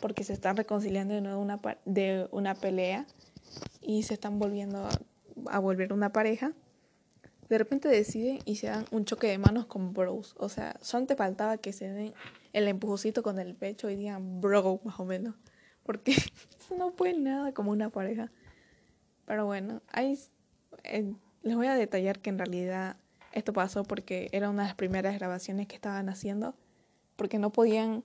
porque se están reconciliando de nuevo una, de una pelea y se están volviendo a, volver una pareja. de repente deciden y se dan un choque de manos con bros. O sea, son te faltaba que se den el empujocito con el pecho y digan bro, más o menos. Porque [LAUGHS] no fue nada como una pareja. Pero bueno, ahí eh, les voy a detallar que en realidad esto pasó porque era una de las primeras grabaciones que estaban haciendo. Porque no podían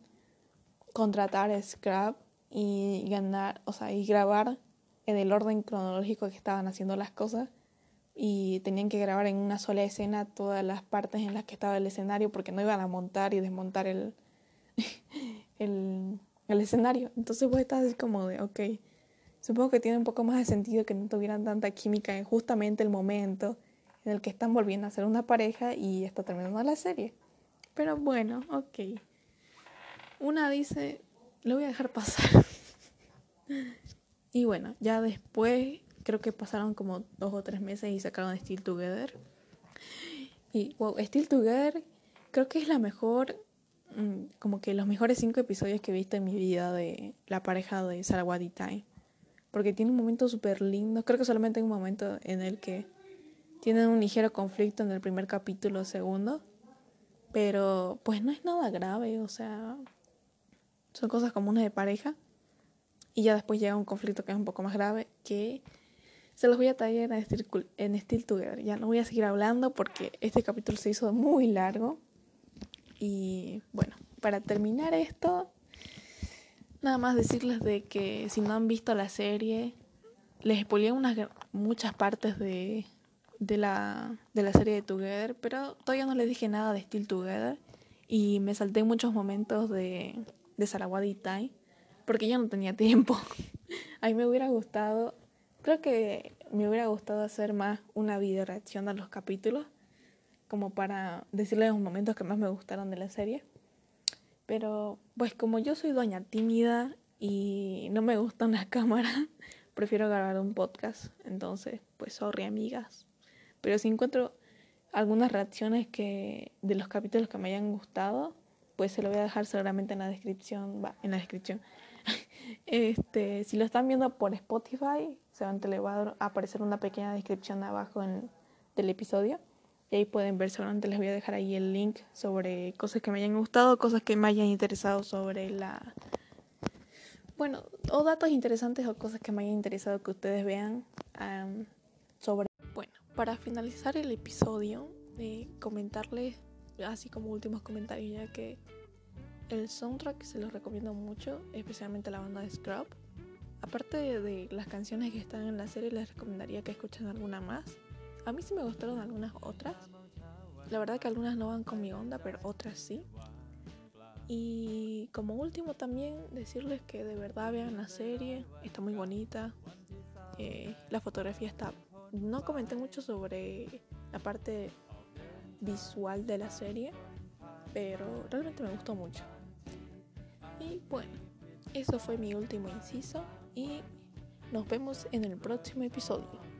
contratar Scrap y ganar, o sea, y grabar en el orden cronológico que estaban haciendo las cosas y tenían que grabar en una sola escena todas las partes en las que estaba el escenario porque no iban a montar y desmontar el, [LAUGHS] el, el escenario. Entonces vos estás así como de, ok, supongo que tiene un poco más de sentido que no tuvieran tanta química en justamente el momento en el que están volviendo a ser una pareja y está terminando la serie. Pero bueno, ok. Una dice, lo voy a dejar pasar. [LAUGHS] y bueno, ya después creo que pasaron como dos o tres meses y sacaron Still Together. Y wow, Still Together creo que es la mejor, como que los mejores cinco episodios que he visto en mi vida de la pareja de Sarawati Time. Porque tiene un momento súper lindo. Creo que solamente hay un momento en el que tienen un ligero conflicto en el primer capítulo segundo. Pero pues no es nada grave, o sea, son cosas comunes de pareja. Y ya después llega un conflicto que es un poco más grave, que se los voy a traer en Still, en Together. Ya no voy a seguir hablando porque este capítulo se hizo muy largo. Y bueno, para terminar esto, nada más decirles de que si no han visto la serie, les spoileé unas muchas partes de, de, la, de la serie de Together, pero todavía no les dije nada de Still Together. Y me salté muchos momentos de, de Sarawadi Tai porque ya no tenía tiempo. [LAUGHS] A mí me hubiera gustado Creo que me hubiera gustado hacer más una video reacción a los capítulos, como para decirles los momentos que más me gustaron de la serie. Pero pues como yo soy doña tímida y no me gustan las [LAUGHS] cámaras, prefiero grabar un podcast. Entonces, pues sorry amigas. Pero si encuentro algunas reacciones que de los capítulos que me hayan gustado, pues se lo voy a dejar seguramente en la descripción, en la descripción. [LAUGHS] este, si lo están viendo por Spotify, se le va a aparecer una pequeña descripción abajo en, del episodio. Y ahí pueden ver, solamente les voy a dejar ahí el link sobre cosas que me hayan gustado, cosas que me hayan interesado sobre la... Bueno, o datos interesantes o cosas que me hayan interesado que ustedes vean sobre... Bueno, para finalizar el episodio, de comentarles, así como últimos comentarios, ya que el soundtrack se los recomiendo mucho, especialmente la banda de Scrub. Aparte de, las canciones que están en la serie, les recomendaría que escuchen alguna más. A mí sí me gustaron algunas otras. La verdad que algunas no van con mi onda, pero otras sí. Y como último también decirles que de verdad vean la serie, está muy bonita. Eh, la fotografía está... No comenté mucho sobre la parte visual de la serie, pero realmente me gustó mucho. Y bueno, eso fue mi último inciso y nos vemos en el próximo episodio.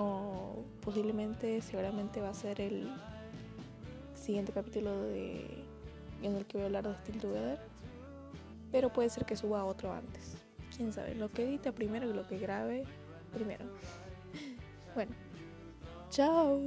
O posiblemente, seguramente va a ser el siguiente capítulo en el que voy a hablar de Still Together. Pero puede ser que suba otro antes. Quién sabe, lo que edite primero y lo que grabe primero. [LAUGHS] bueno, chao.